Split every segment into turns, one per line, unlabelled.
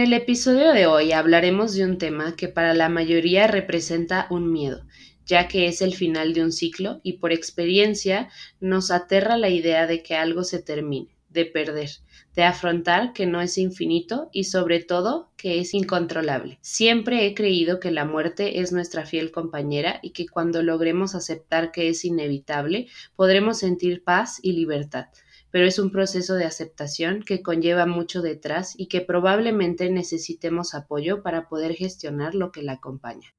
En el episodio de hoy hablaremos de un tema que para la mayoría representa un miedo, ya que es el final de un ciclo y por experiencia nos aterra la idea de que algo se termine, de perder, de afrontar que no es infinito y sobre todo que es incontrolable. Siempre he creído que la muerte es nuestra fiel compañera y que cuando logremos aceptar que es inevitable podremos sentir paz y libertad pero es un proceso de aceptación que conlleva mucho detrás y que probablemente necesitemos apoyo para poder gestionar lo que la acompaña.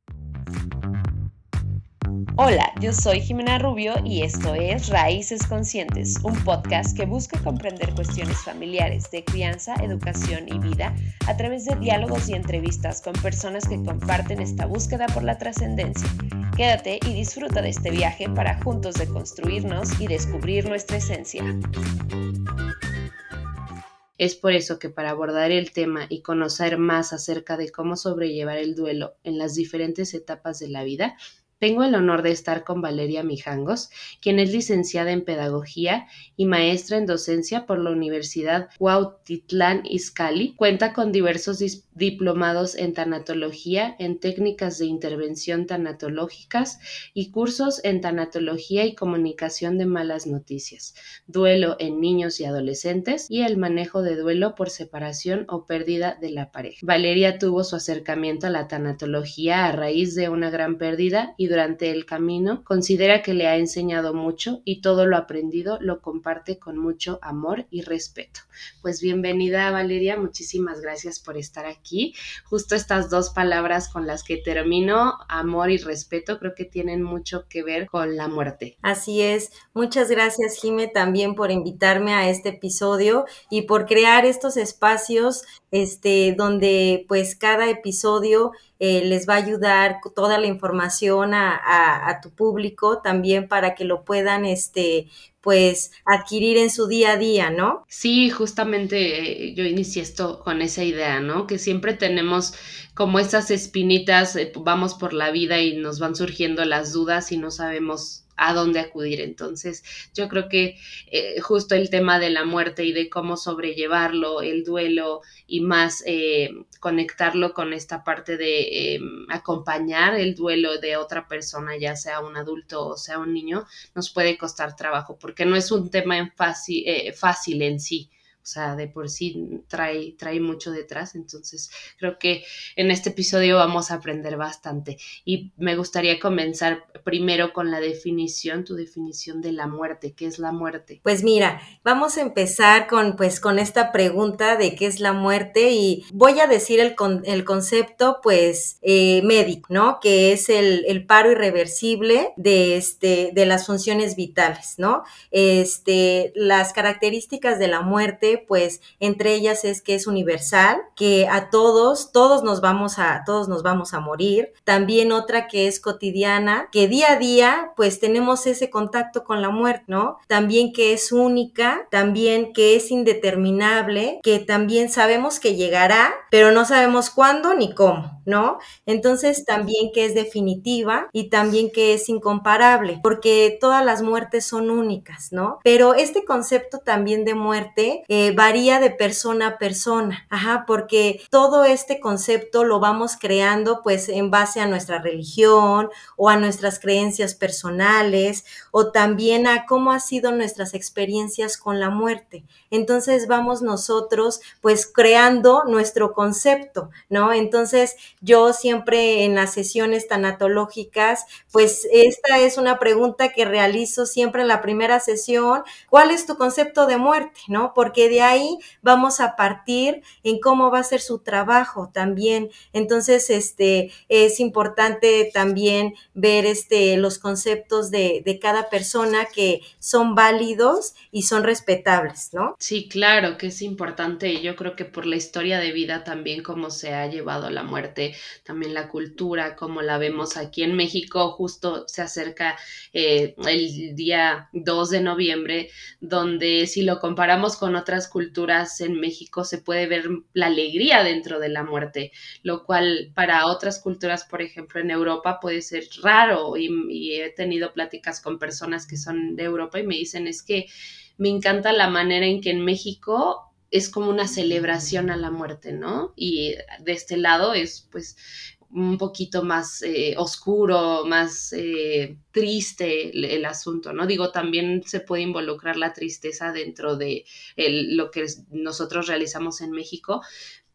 Hola, yo soy Jimena Rubio y esto es Raíces Conscientes, un podcast que busca comprender cuestiones familiares de crianza, educación y vida a través de diálogos y entrevistas con personas que comparten esta búsqueda por la trascendencia. Quédate y disfruta de este viaje para juntos deconstruirnos y descubrir nuestra esencia.
Es por eso que para abordar el tema y conocer más acerca de cómo sobrellevar el duelo en las diferentes etapas de la vida, tengo el honor de estar con Valeria Mijangos, quien es licenciada en Pedagogía y maestra en docencia por la Universidad Cuautitlán Izcalli. Cuenta con diversos diplomados en tanatología, en técnicas de intervención tanatológicas y cursos en tanatología y comunicación de malas noticias, duelo en niños y adolescentes y el manejo de duelo por separación o pérdida de la pareja. Valeria tuvo su acercamiento a la tanatología a raíz de una gran pérdida y durante el camino, considera que le ha enseñado mucho y todo lo aprendido lo comparte con mucho amor y respeto. Pues bienvenida Valeria, muchísimas gracias por estar aquí. Justo estas dos palabras con las que termino, amor y respeto, creo que tienen mucho que ver con la muerte.
Así es. Muchas gracias Jime también por invitarme a este episodio y por crear estos espacios este donde pues cada episodio eh, les va a ayudar toda la información a, tu público también para que lo puedan, este, pues, adquirir en su día a día, ¿no?
Sí, justamente eh, yo inicié esto con esa idea, ¿no? Que siempre tenemos como esas espinitas, eh, vamos por la vida y nos van surgiendo las dudas y no sabemos a dónde acudir. Entonces, yo creo que eh, justo el tema de la muerte y de cómo sobrellevarlo, el duelo y más eh, conectarlo con esta parte de em, acompañar el duelo de otra persona, ya sea un adulto o sea un niño, nos puede costar trabajo porque no es un tema fácil, eh, fácil en sí o sea, de por sí trae, trae mucho detrás, entonces creo que en este episodio vamos a aprender bastante y me gustaría comenzar primero con la definición, tu definición de la muerte, ¿qué es la muerte?
Pues mira, vamos a empezar con, pues, con esta pregunta de qué es la muerte y voy a decir el, el concepto, pues, eh, médico, ¿no? Que es el, el, paro irreversible de, este, de las funciones vitales, ¿no? Este, las características de la muerte pues entre ellas es que es universal, que a todos, todos nos vamos a, todos nos vamos a morir. También otra que es cotidiana, que día a día, pues tenemos ese contacto con la muerte, ¿no? También que es única, también que es indeterminable, que también sabemos que llegará, pero no sabemos cuándo ni cómo, ¿no? Entonces también que es definitiva y también que es incomparable, porque todas las muertes son únicas, ¿no? Pero este concepto también de muerte eh, varía de persona a persona, ajá, porque todo este concepto lo vamos creando pues en base a nuestra religión o a nuestras creencias personales o también a cómo han sido nuestras experiencias con la muerte. Entonces vamos nosotros pues creando nuestro concepto, ¿no? Entonces yo siempre en las sesiones tanatológicas, pues esta es una pregunta que realizo siempre en la primera sesión, ¿cuál es tu concepto de muerte, ¿no? Porque de ahí vamos a partir en cómo va a ser su trabajo también. Entonces, este, es importante también ver este, los conceptos de, de cada persona que son válidos y son respetables, ¿no?
Sí, claro que es importante. Yo creo que por la historia de vida también cómo se ha llevado la muerte, también la cultura, como la vemos aquí en México, justo se acerca eh, el día 2 de noviembre, donde si lo comparamos con otras culturas en México se puede ver la alegría dentro de la muerte, lo cual para otras culturas, por ejemplo, en Europa puede ser raro y, y he tenido pláticas con personas que son de Europa y me dicen es que me encanta la manera en que en México es como una celebración a la muerte, ¿no? Y de este lado es pues un poquito más eh, oscuro, más eh, triste el, asunto, ¿no? Digo, también se puede involucrar la tristeza dentro de lo que nosotros realizamos en México,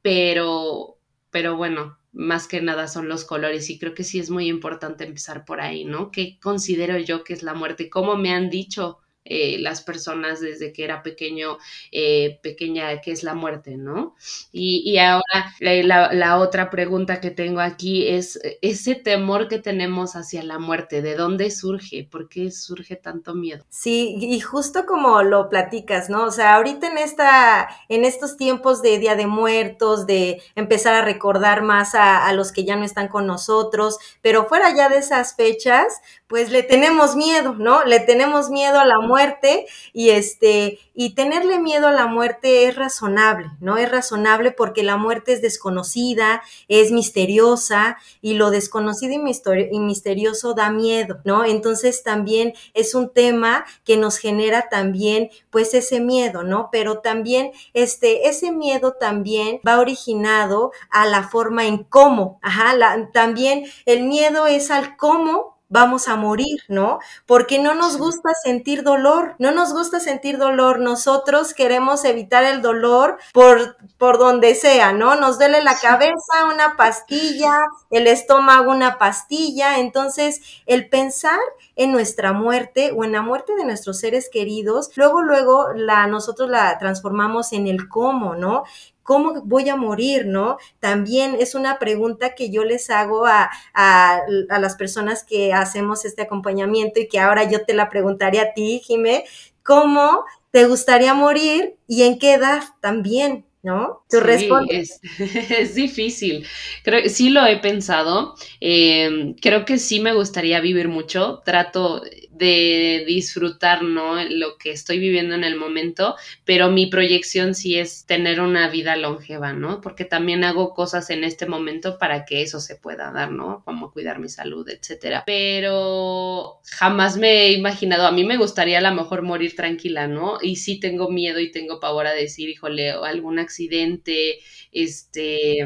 pero, pero bueno, más que nada son los colores y creo que sí es muy importante empezar por ahí, ¿no? ¿Qué considero yo que es la muerte? ¿Cómo me han dicho eh, las personas desde que era pequeño, eh, pequeña, que es la muerte, ¿no? Y, ahora la, otra pregunta que tengo aquí es ese temor que tenemos hacia la muerte, ¿de dónde surge? ¿Por qué surge tanto miedo?
Sí, y justo como lo platicas, ¿no? O sea, ahorita en esta, en estos tiempos de Día de Muertos, de empezar a recordar más a, a los que ya no están con nosotros, pero fuera ya de esas fechas, pues le tenemos miedo, ¿no? Le tenemos miedo a la muerte y este y tenerle miedo a la muerte es razonable, ¿no? Es razonable porque la muerte es desconocida, es misteriosa y lo desconocido y, misterioso da miedo, ¿no? Entonces también es un tema que nos genera también pues ese miedo, ¿no? Pero también este ese miedo también va originado a la forma en cómo, ajá, también el miedo es al cómo vamos a morir, ¿no? Porque no nos gusta sentir dolor, no nos gusta sentir dolor, nosotros queremos evitar el dolor por, por donde sea, ¿no? Nos duele la cabeza, una pastilla, el estómago, una pastilla, entonces el pensar en nuestra muerte o en la muerte de nuestros seres queridos, luego, luego la, nosotros la transformamos en el cómo, ¿no? ¿Cómo voy a morir, no? También es una pregunta que yo les hago a, a, las personas que hacemos este acompañamiento y que ahora yo te la preguntaría a ti, Jimé, ¿cómo te gustaría morir y en qué edad también? ¿no?
Tu sí, es, es, difícil. Creo sí lo he pensado. Eh, creo que sí me gustaría vivir mucho. Trato de disfrutar, ¿no? Lo que estoy viviendo en el momento, pero mi proyección sí es tener una vida longeva, ¿no? Porque también hago cosas en este momento para que eso se pueda dar, ¿no? Como cuidar mi salud, etcétera. Pero jamás me he imaginado, a mí me gustaría a lo mejor morir tranquila, ¿no? Y sí tengo miedo y tengo pavor a decir, híjole, algún accidente, este,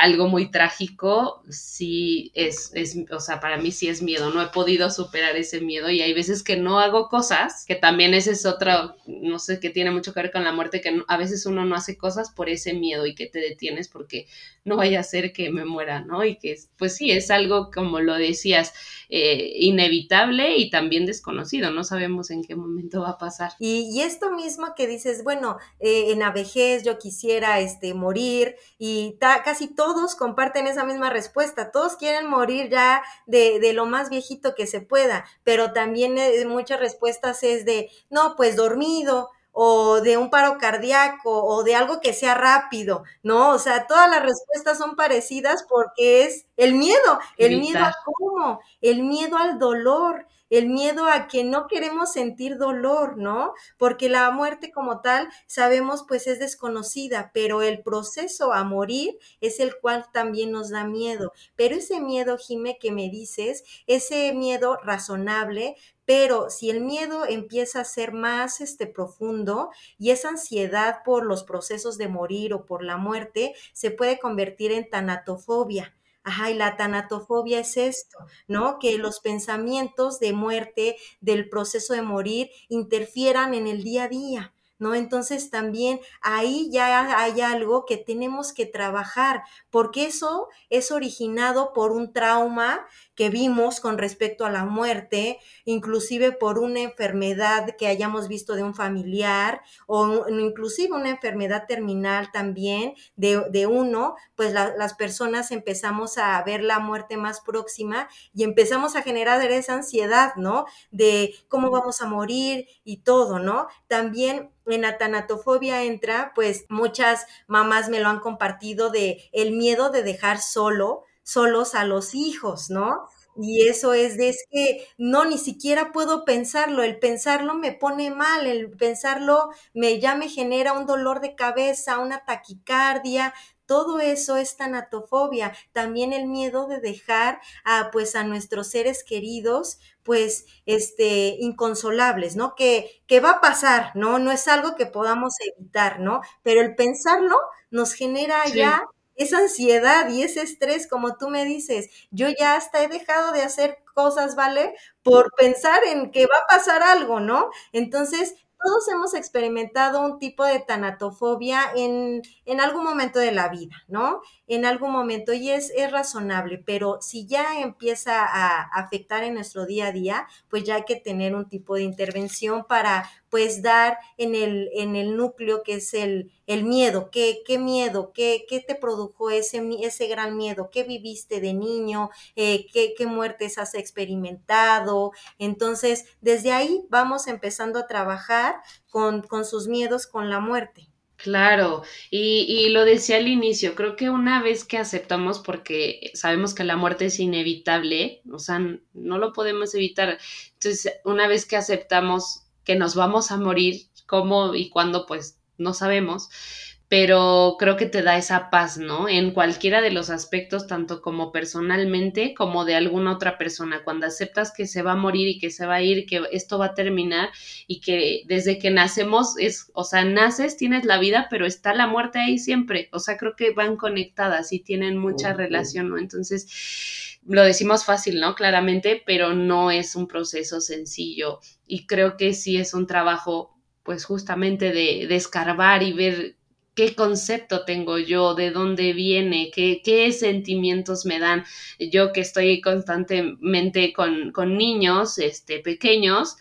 algo muy trágico, sí es, es, o sea, para mí sí es miedo, no he podido superar ese miedo y hay veces que no hago cosas, que también ese es otro, no sé, que tiene mucho que ver con la muerte, que a veces uno no hace cosas por ese miedo y que te detienes porque no vaya a ser que me muera, ¿no? Y que, pues sí, es algo, como lo decías, eh, inevitable y también desconocido, no sabemos en qué momento va a pasar.
Y, esto mismo que dices, bueno, eh, en la vejez yo quisiera este, morir y casi todos comparten esa misma respuesta, todos quieren morir ya de, de lo más viejito que se pueda, pero también eh, muchas respuestas es de, no, pues dormido, o de un paro cardíaco o de algo que sea rápido, ¿no? O sea, todas las respuestas son parecidas porque es el miedo, el miedo a cómo, el miedo al dolor, el miedo a que no queremos sentir dolor, ¿no? Porque la muerte como tal, sabemos, pues es desconocida, pero el proceso a morir es el cual también nos da miedo. Pero ese miedo, Jime, que me dices, ese miedo razonable, pero si el miedo empieza a ser más este, profundo y esa ansiedad por los procesos de morir o por la muerte se puede convertir en tanatofobia. Ajá, y la tanatofobia es esto, ¿no? Que los pensamientos de muerte, del proceso de morir, interfieran en el día a día. ¿no? Entonces también ahí ya hay algo que tenemos que trabajar, porque eso es originado por un trauma que vimos con respecto a la muerte, inclusive por una enfermedad que hayamos visto de un familiar o inclusive una enfermedad terminal también de, uno, pues las personas empezamos a ver la muerte más próxima y empezamos a generar esa ansiedad, ¿no? De cómo vamos a morir y todo, ¿no? También en la tanatofobia entra, pues muchas mamás me lo han compartido de el miedo de dejar solo solos a los hijos, ¿no? Y eso es de es que no, ni siquiera puedo pensarlo, el pensarlo me pone mal, el pensarlo me ya me genera un dolor de cabeza, una taquicardia, todo eso es tanatofobia, también el miedo de dejar a pues a nuestros seres queridos pues este inconsolables, ¿no? Que que va a pasar, ¿no? No es algo que podamos evitar, ¿no? Pero el pensarlo nos genera ya esa ansiedad y ese estrés, como tú me dices, yo ya hasta he dejado de hacer cosas, ¿vale? Por pensar en que va a pasar algo, ¿no? Entonces, todos hemos experimentado un tipo de tanatofobia en, en, algún momento de la vida, ¿no? En algún momento, y es, es razonable, pero si ya empieza a afectar en nuestro día a día, pues ya hay que tener un tipo de intervención para, pues, dar en el, en el núcleo que es el, el miedo, ¿Qué, qué miedo, ¿Qué, qué, te produjo ese, ese gran miedo, qué viviste de niño, eh, ¿qué, qué muertes has experimentado. Entonces, desde ahí vamos empezando a trabajar con, con sus miedos con la muerte.
Claro, y, y, lo decía al inicio, creo que una vez que aceptamos, porque sabemos que la muerte es inevitable, o sea, no lo podemos evitar, entonces una vez que aceptamos que nos vamos a morir, cómo y cuándo, pues no sabemos, pero creo que te da esa paz, ¿no? En cualquiera de los aspectos, tanto como personalmente como de alguna otra persona, cuando aceptas que se va a morir y que se va a ir, que esto va a terminar y que desde que nacemos es, o sea, naces, tienes la vida, pero está la muerte ahí siempre, o sea, creo que van conectadas y tienen mucha relación, ¿no? Entonces, lo decimos fácil, ¿no? Claramente, pero no es un proceso sencillo y creo que sí es un trabajo pues justamente de, de escarbar y ver qué concepto tengo yo, de dónde viene, qué, qué sentimientos me dan. Yo que estoy constantemente con, con niños este, pequeños,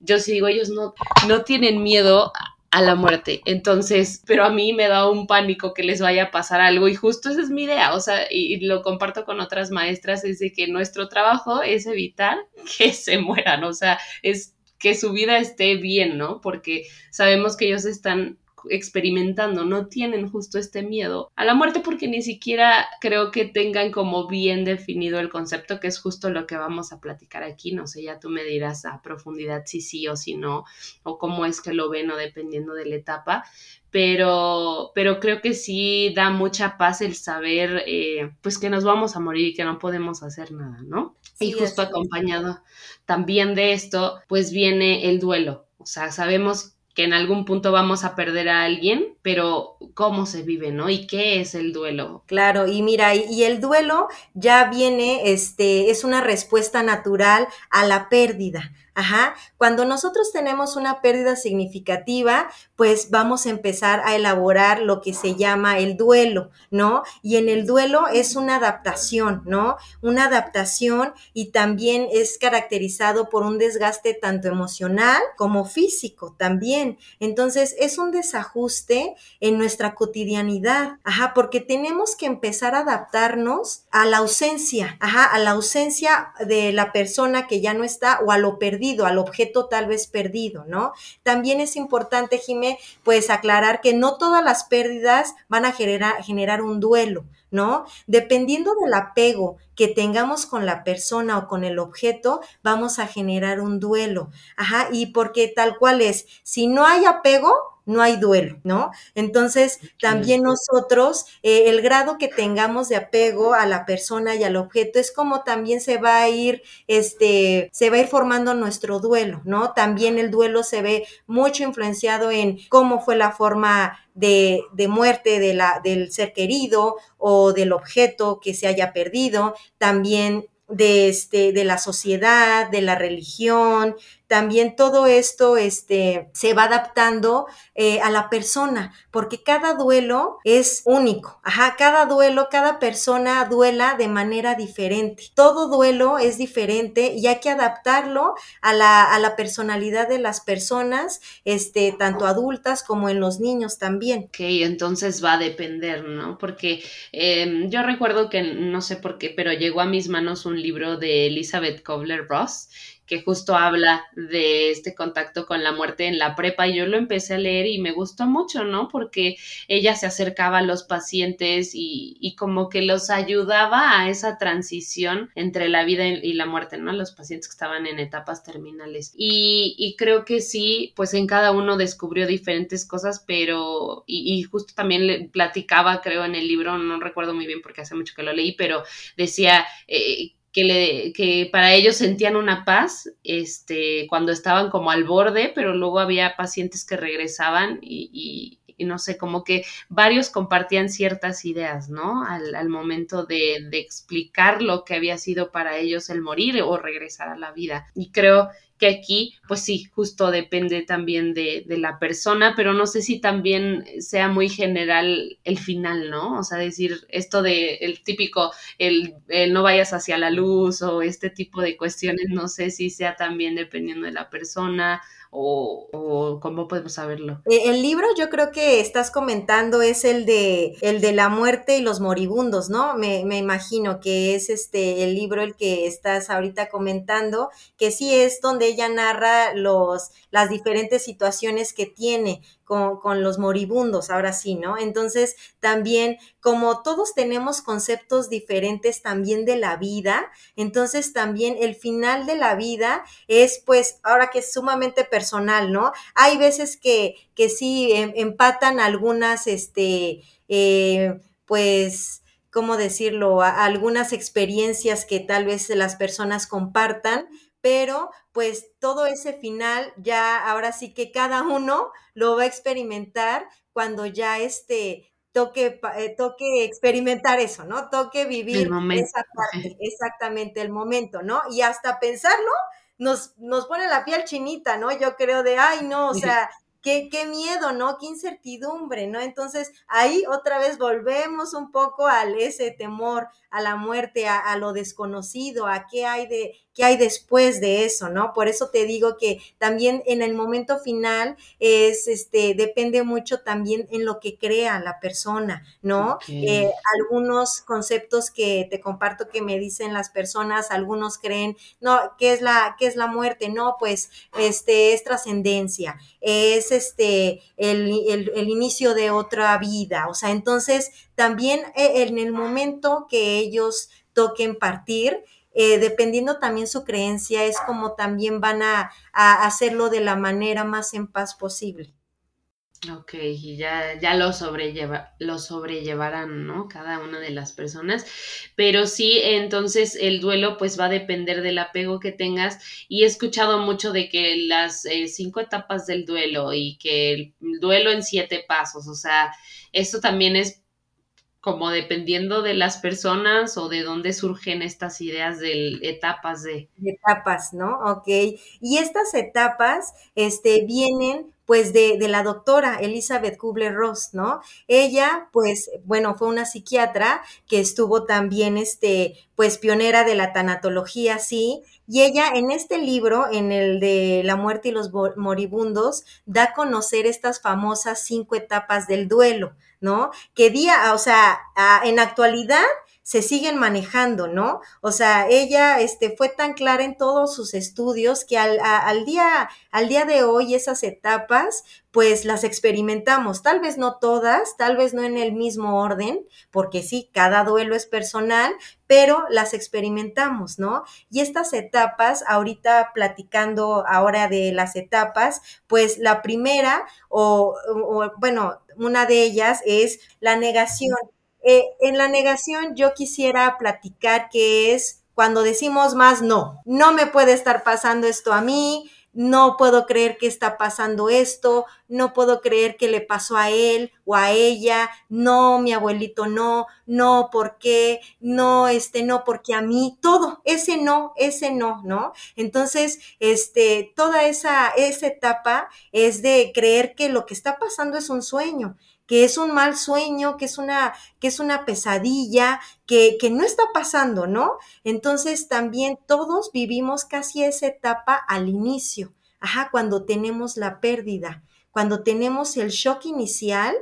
yo sí digo, ellos no, no tienen miedo a la muerte. Entonces, pero a mí me da un pánico que les vaya a pasar algo y justo esa es mi idea, o sea, y, lo comparto con otras maestras, es de que nuestro trabajo es evitar que se mueran, o sea, es que su vida esté bien, ¿no? Porque sabemos que ellos están experimentando, no tienen justo este miedo a la muerte porque ni siquiera creo que tengan como bien definido el concepto, que es justo lo que vamos a platicar aquí. No sé, ya tú me dirás a profundidad si sí o si no, o cómo es que lo ven o dependiendo de la etapa. Pero, pero creo que sí da mucha paz el saber eh, pues que nos vamos a morir y que no podemos hacer nada, ¿no? y justo acompañado también de esto, pues viene el duelo. O sea, sabemos que en algún punto vamos a perder a alguien, pero cómo se vive, ¿no? ¿Y qué es el duelo?
Claro, y mira, y, el duelo ya viene, este, es una respuesta natural a la pérdida. Ajá. Cuando nosotros tenemos una pérdida significativa, pues vamos a empezar a elaborar lo que se llama el duelo, ¿no? Y en el duelo es una adaptación, ¿no? Una adaptación y también es caracterizado por un desgaste tanto emocional como físico también. Entonces, es un desajuste en nuestra cotidianidad, ajá, porque tenemos que empezar a adaptarnos a la ausencia, ajá, a la ausencia de la persona que ya no está o a lo perdido al objeto tal vez perdido, ¿no? También es importante, Jimé, pues aclarar que no todas las pérdidas van a generar, generar un duelo, ¿no? Dependiendo del apego que tengamos con la persona o con el objeto, vamos a generar un duelo. Ajá, y porque tal cual es, si no hay apego, no hay duelo, ¿no? Entonces, también nosotros, eh, el grado que tengamos de apego a la persona y al objeto es como también se va a ir, este, se va a ir formando nuestro duelo, ¿no? También el duelo se ve mucho influenciado en cómo fue la forma de, de, muerte de la, del ser querido o del objeto que se haya perdido, también de, este, de la sociedad, de la religión, también todo esto este, se va adaptando eh, a la persona, porque cada duelo es único. Ajá, cada duelo, cada persona duela de manera diferente. Todo duelo es diferente y hay que adaptarlo a la, a la personalidad de las personas, este, tanto adultas como en los niños también.
Ok, entonces va a depender, ¿no? Porque em, yo recuerdo que, no sé por qué, pero llegó a mis manos un libro de Elizabeth Kobler-Ross que justo habla de este contacto con la muerte en la prepa y yo lo empecé a leer y me gustó mucho, ¿no? Porque ella se acercaba a los pacientes y, y como que los ayudaba a esa transición entre la vida y la muerte, ¿no? Los pacientes que estaban en etapas terminales. Y, y creo que sí, pues en cada uno descubrió diferentes cosas, pero, y, y justo también le platicaba, creo, en el libro, no recuerdo muy bien porque hace mucho que lo leí, pero decía eh, que, le, que para ellos sentían una paz este, cuando estaban como al borde, pero luego había pacientes que regresaban y, y, no sé, como que varios compartían ciertas ideas, ¿no? Al, al momento de, de, explicar lo que había sido para ellos el morir o regresar a la vida. Y creo que aquí, pues sí, justo depende también de, de, la persona, pero no sé si también sea muy general el final, ¿no? O sea, decir esto de el típico, el, no vayas hacia la luz o este tipo de cuestiones, no sé si sea también dependiendo de la persona o, cómo podemos saberlo?
Eh, el libro yo creo que estás comentando es el de el de la muerte y los moribundos, ¿no? Me, me, imagino que es este el libro el que estás ahorita comentando, que sí es donde ella narra los las diferentes situaciones que tiene con, los moribundos, ahora sí, ¿no? Entonces, también, como todos tenemos conceptos diferentes también de la vida, entonces también el final de la vida es, pues, ahora que es sumamente personal, ¿no? Hay veces que, que sí em, empatan algunas, este, eh, pues, ¿cómo decirlo? Algunas experiencias que tal vez las personas compartan, pero pues todo ese final ya ahora sí que cada uno lo va a experimentar cuando ya este toque, eh, toque experimentar eso, ¿no? Toque vivir esa parte, exactamente el momento, ¿no? Y hasta pensarlo nos, nos pone la piel chinita, ¿no? Yo creo de, ay, no, o sea, Qué, qué, miedo, ¿no? Qué incertidumbre, ¿no? Entonces ahí otra vez volvemos un poco al ese temor a la muerte, a, a, lo desconocido, a qué hay de, qué hay después de eso, ¿no? Por eso te digo que también en el momento final es, este, depende mucho también en lo que crea la persona, ¿no? Okay. Eh, algunos conceptos que te comparto que me dicen las personas, algunos creen, no, ¿qué es la, qué es la muerte? No, pues, este, es trascendencia, es este, el, el, el inicio de otra vida, o sea, entonces también eh, en el momento que ellos toquen partir, eh, dependiendo también su creencia, es como también van a, hacerlo de la manera más en paz posible.
Ok, y ya, ya lo, sobrelleva, lo sobrellevarán, ¿no? Cada una de las personas. Pero sí, entonces el duelo pues va a depender del apego que tengas. Y he escuchado mucho de que las eh, cinco etapas del duelo y que el duelo en siete pasos, o sea, esto también es como dependiendo de las personas o de dónde surgen estas ideas de etapas de...
Etapas, ¿no? Ok. Y estas etapas, este, vienen pues de, de, la doctora Elizabeth Kubler-Ross, ¿no? Ella, pues, bueno, fue una psiquiatra que estuvo también, este, pues, pionera de la tanatología, sí, y ella en este libro, en el de La muerte y los moribundos, da a conocer estas famosas cinco etapas del duelo, ¿no? Que día, o sea, en actualidad se siguen manejando, ¿no? O sea, ella este, fue tan clara en todos sus estudios que al, a, al, día, al día de hoy esas etapas, pues las experimentamos, tal vez no todas, tal vez no en el mismo orden, porque sí, cada duelo es personal, pero las experimentamos, ¿no? Y estas etapas, ahorita platicando ahora de las etapas, pues la primera, o, o bueno, una de ellas es la negación. Eh, en la negación yo quisiera platicar que es cuando decimos más no, no me puede estar pasando esto a mí, no puedo creer que está pasando esto, no puedo creer que le pasó a él o a ella, no, mi abuelito no, no, ¿por qué? No, este, no, porque a mí, todo, ese no, ese no, ¿no? Entonces, este, toda esa, esa etapa es de creer que lo que está pasando es un sueño que es un mal sueño, que es una, que es una pesadilla, que, que no está pasando, ¿no? Entonces también todos vivimos casi esa etapa al inicio, ajá, cuando tenemos la pérdida, cuando tenemos el shock inicial,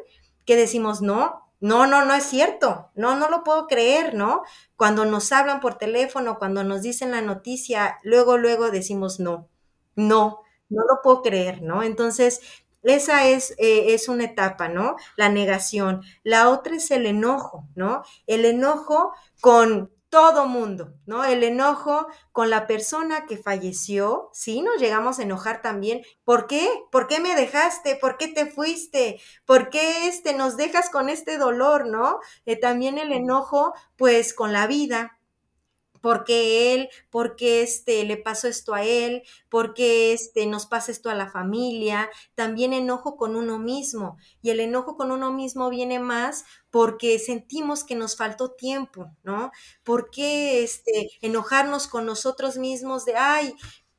que decimos, no, no, no, no es cierto, no, no lo puedo creer, ¿no? Cuando nos hablan por teléfono, cuando nos dicen la noticia, luego, luego decimos no, no, no lo puedo creer, ¿no? Entonces, esa es, eh, es una etapa, ¿no? La negación. La otra es el enojo, ¿no? El enojo con todo mundo, ¿no? El enojo con la persona que falleció, sí, nos llegamos a enojar también. ¿Por qué? ¿Por qué me dejaste? ¿Por qué te fuiste? ¿Por qué este, nos dejas con este dolor, no? Eh, también el enojo, pues, con la vida, porque él, porque este, le pasó esto a él, porque este, nos pasa esto a la familia, también enojo con uno mismo. Y el enojo con uno mismo viene más porque sentimos que nos faltó tiempo, ¿no? ¿Por qué este, enojarnos con nosotros mismos de, ay,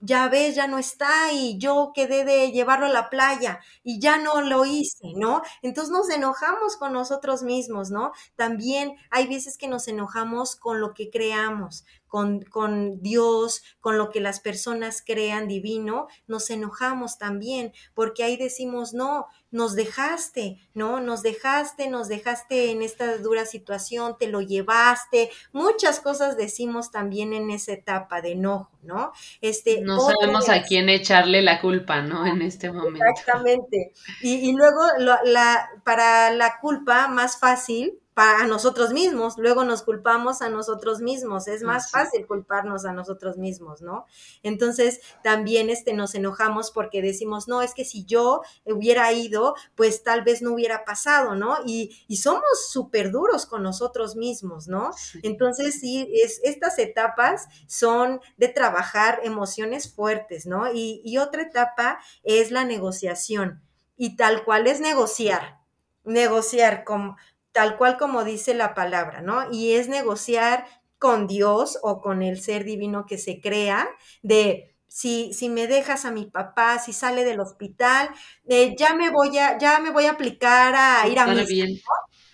ya ves, ya no está y yo quedé de llevarlo a la playa y ya no lo hice, ¿no? Entonces nos enojamos con nosotros mismos, ¿no? También hay veces que nos enojamos con lo que creamos, con, con, Dios, con lo que las personas crean divino, nos enojamos también, porque ahí decimos, no, nos dejaste, ¿no? Nos dejaste, nos dejaste en esta dura situación, te lo llevaste, muchas cosas decimos también en esa etapa de enojo, ¿no?
Este, no sabemos a quién echarle la culpa, ¿no? En este momento.
Exactamente. Y, y luego la, para la culpa más fácil, para nosotros mismos, luego nos culpamos a nosotros mismos, es más fácil culparnos a nosotros mismos, ¿no? Entonces también este, nos enojamos porque decimos, no, es que si yo hubiera ido, pues tal vez no hubiera pasado, ¿no? Y, somos súper duros con nosotros mismos, ¿no? Entonces sí, es, estas etapas son de trabajar emociones fuertes, ¿no? Y, y otra etapa es la negociación, y tal cual es negociar negociar con, tal cual como dice la palabra, ¿no? Y es negociar con Dios o con el ser divino que se crea de si, si me dejas a mi papá, si sale del hospital, eh, ya me voy a, ya me voy a aplicar a ir a mi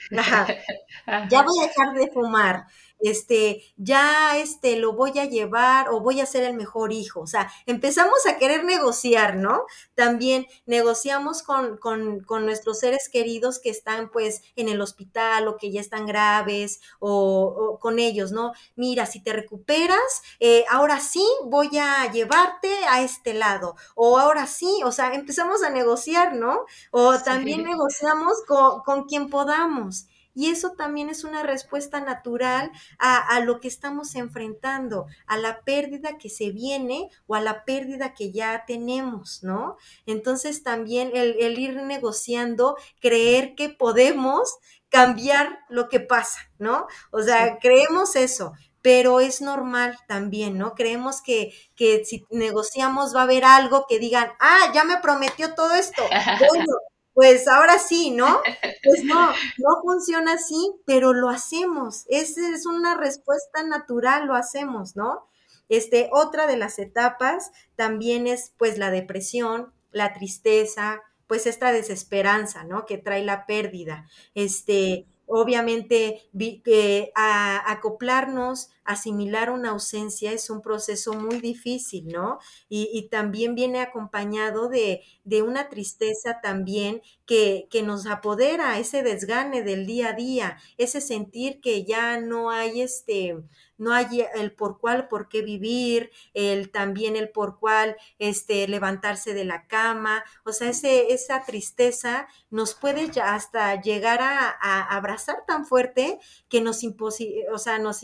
Ya voy a dejar de fumar este, ya este, lo voy a llevar o voy a ser el mejor hijo. O sea, empezamos a querer negociar, ¿no? También negociamos con, con, con nuestros seres queridos que están pues en el hospital o que ya están graves o, con ellos, ¿no? Mira, si te recuperas, eh, ahora sí voy a llevarte a este lado. O ahora sí, o sea, empezamos a negociar, ¿no? O también negociamos con, con quien podamos. Y eso también es una respuesta natural a, lo que estamos enfrentando, a la pérdida que se viene o a la pérdida que ya tenemos, ¿no? Entonces también el, el ir negociando, creer que podemos cambiar lo que pasa, ¿no? O sea, creemos eso, pero es normal también, ¿no? Creemos que, que, si negociamos va a haber algo que digan, ah, ya me prometió todo esto. Bueno, pues ahora sí, ¿no? Pues no, no funciona así, pero lo hacemos. Esa es una respuesta natural, lo hacemos, ¿no? Este, otra de las etapas también es pues la depresión, la tristeza, pues esta desesperanza, ¿no? Que trae la pérdida. Este, obviamente que acoplarnos, asimilar una ausencia es un proceso muy difícil, ¿no? Y, también viene acompañado de, de una tristeza también que, que, nos apodera, ese desgane del día a día, ese sentir que ya no hay este, no hay el por cuál, por qué vivir, el también el por cuál, este, levantarse de la cama, o sea, ese, esa tristeza nos puede hasta llegar a, abrazar tan fuerte que nos, o sea, nos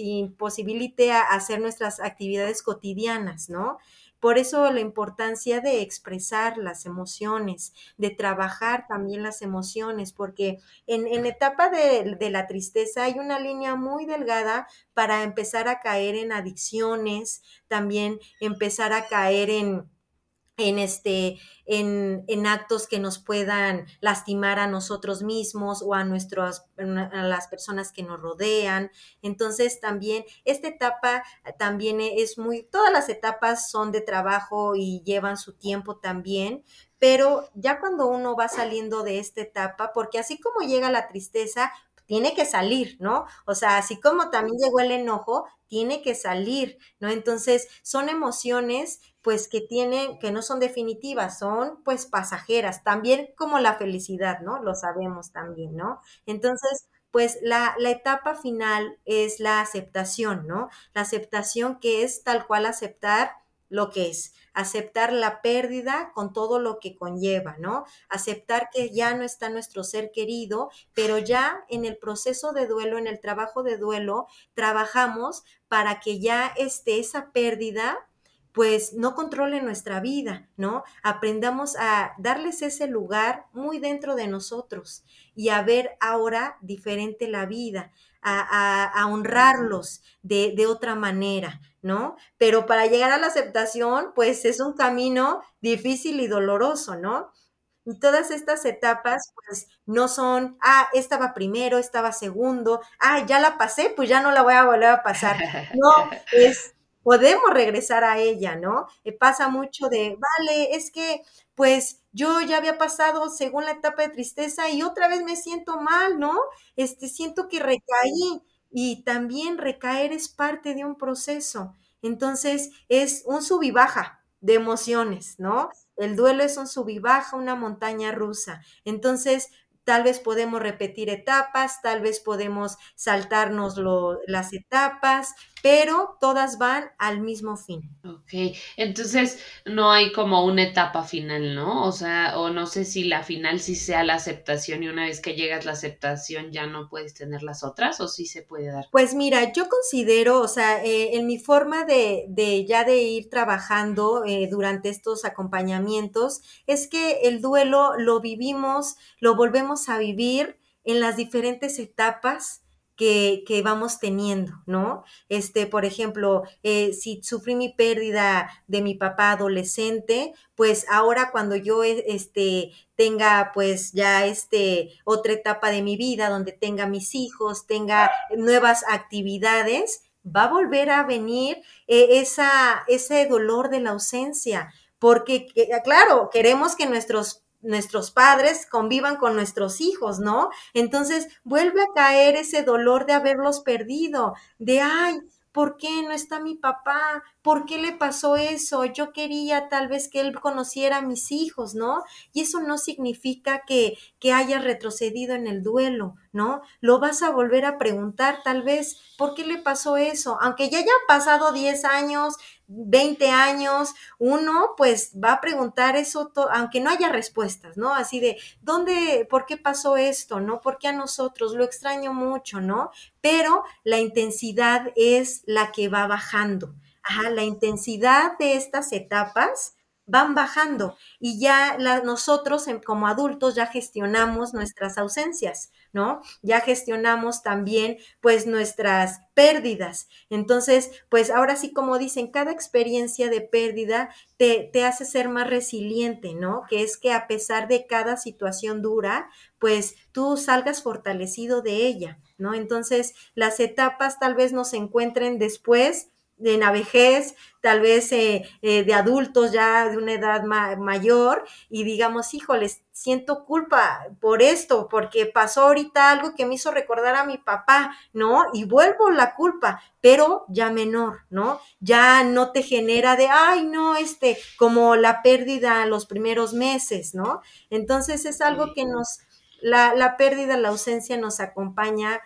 a hacer nuestras actividades cotidianas, ¿no? Por eso la importancia de expresar las emociones, de trabajar también las emociones, porque en, en etapa de, de, la tristeza hay una línea muy delgada para empezar a caer en adicciones, también empezar a caer en en, este, en, en, actos que nos puedan lastimar a nosotros mismos o a, nuestros, a las personas que nos rodean. Entonces también esta etapa también es muy, todas las etapas son de trabajo y llevan su tiempo también, pero ya cuando uno va saliendo de esta etapa, porque así como llega la tristeza, tiene que salir, ¿no? O sea, así como también llegó el enojo, tiene que salir, ¿no? Entonces, son emociones pues que tienen, que no son definitivas, son pues pasajeras, también como la felicidad, ¿no? Lo sabemos también, ¿no? Entonces, pues la, la, etapa final es la aceptación, ¿no? La aceptación que es tal cual aceptar lo que es, aceptar la pérdida con todo lo que conlleva, ¿no? Aceptar que ya no está nuestro ser querido, pero ya en el proceso de duelo, en el trabajo de duelo, trabajamos para que ya esté esa pérdida pues no controle nuestra vida, ¿no? Aprendamos a darles ese lugar muy dentro de nosotros y a ver ahora diferente la vida, a, honrarlos de, de, otra manera, ¿no? Pero para llegar a la aceptación, pues es un camino difícil y doloroso, ¿no? Y todas estas etapas, pues, no son, ah, estaba primero, estaba segundo, ah, ya la pasé, pues ya no la voy a volver a pasar. No, es podemos regresar a ella, ¿no? Eh, pasa mucho de, vale, es que pues yo ya había pasado según la etapa de tristeza y otra vez me siento mal, ¿no? Este, siento que recaí y también recaer es parte de un proceso. Entonces es un sub baja de emociones, ¿no? El duelo es un sub baja, una montaña rusa. Entonces, tal vez podemos repetir etapas, tal vez podemos saltarnos las etapas, pero todas van al mismo fin.
Ok, entonces no hay como una etapa final, ¿no? O sea, o no sé si la final sí sea la aceptación y una vez que llegas la aceptación ya no puedes tener las otras o sí se puede dar.
Pues mira, yo considero, o sea, eh, en mi forma de, de, ya de ir trabajando eh, durante estos acompañamientos, es que el duelo lo vivimos, lo volvemos a vivir en las diferentes etapas que, vamos teniendo, ¿no? Este, por ejemplo, eh, si sufrí mi pérdida de mi papá adolescente, pues ahora cuando yo eh, este, tenga pues ya este otra etapa de mi vida donde tenga mis hijos, tenga nuevas actividades, va a volver a venir eh, esa, ese dolor de la ausencia, porque claro, queremos que nuestros nuestros padres convivan con nuestros hijos, ¿no? Entonces vuelve a caer ese dolor de haberlos perdido, de, ay, ¿por qué no está mi papá? ¿Por qué le pasó eso? Yo quería tal vez que él conociera a mis hijos, ¿no? Y eso no significa que, que haya retrocedido en el duelo, ¿no? Lo vas a volver a preguntar tal vez, ¿por qué le pasó eso? Aunque ya hayan pasado 10 años, 20 años, uno pues va a preguntar eso, aunque no haya respuestas, ¿no? Así de, ¿dónde, por qué pasó esto, ¿no? ¿Por qué a nosotros? Lo extraño mucho, ¿no? Pero la intensidad es la que va bajando. Ajá, la intensidad de estas etapas van bajando y ya nosotros como adultos ya gestionamos nuestras ausencias, ¿no? Ya gestionamos también pues nuestras pérdidas. Entonces, pues ahora sí como dicen, cada experiencia de pérdida te, te hace ser más resiliente, ¿no? Que es que a pesar de cada situación dura, pues tú salgas fortalecido de ella, ¿no? Entonces, las etapas tal vez nos encuentren después de la vejez, tal vez eh, eh, de adultos ya de una edad mayor y digamos, híjoles, siento culpa por esto, porque pasó ahorita algo que me hizo recordar a mi papá, ¿no? Y vuelvo la culpa, pero ya menor, ¿no? Ya no te genera de, ay, no, este, como la pérdida los primeros meses, ¿no? Entonces es algo que nos, la, la pérdida, la ausencia nos acompaña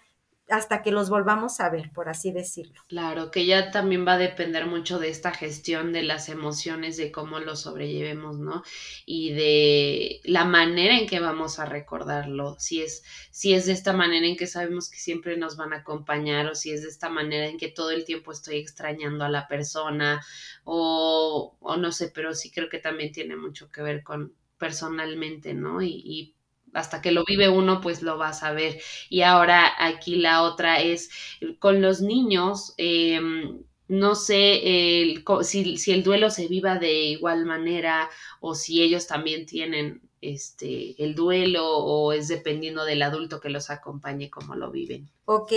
hasta que los volvamos a ver, por así decirlo.
Claro, que ya también va a depender mucho de esta gestión de las emociones, de cómo lo sobrellevemos, ¿no? Y de la manera en que vamos a recordarlo, si es, si es de esta manera en que sabemos que siempre nos van a acompañar o si es de esta manera en que todo el tiempo estoy extrañando a la persona o, o no sé, pero sí creo que también tiene mucho que ver con personalmente, ¿no? Y, y hasta que lo vive uno, pues lo vas a ver. Y ahora aquí la otra es con los niños. Em, no sé si, si, el duelo se viva de igual manera o si ellos también tienen este, el duelo o es dependiendo del adulto que los acompañe como lo viven.
Ok,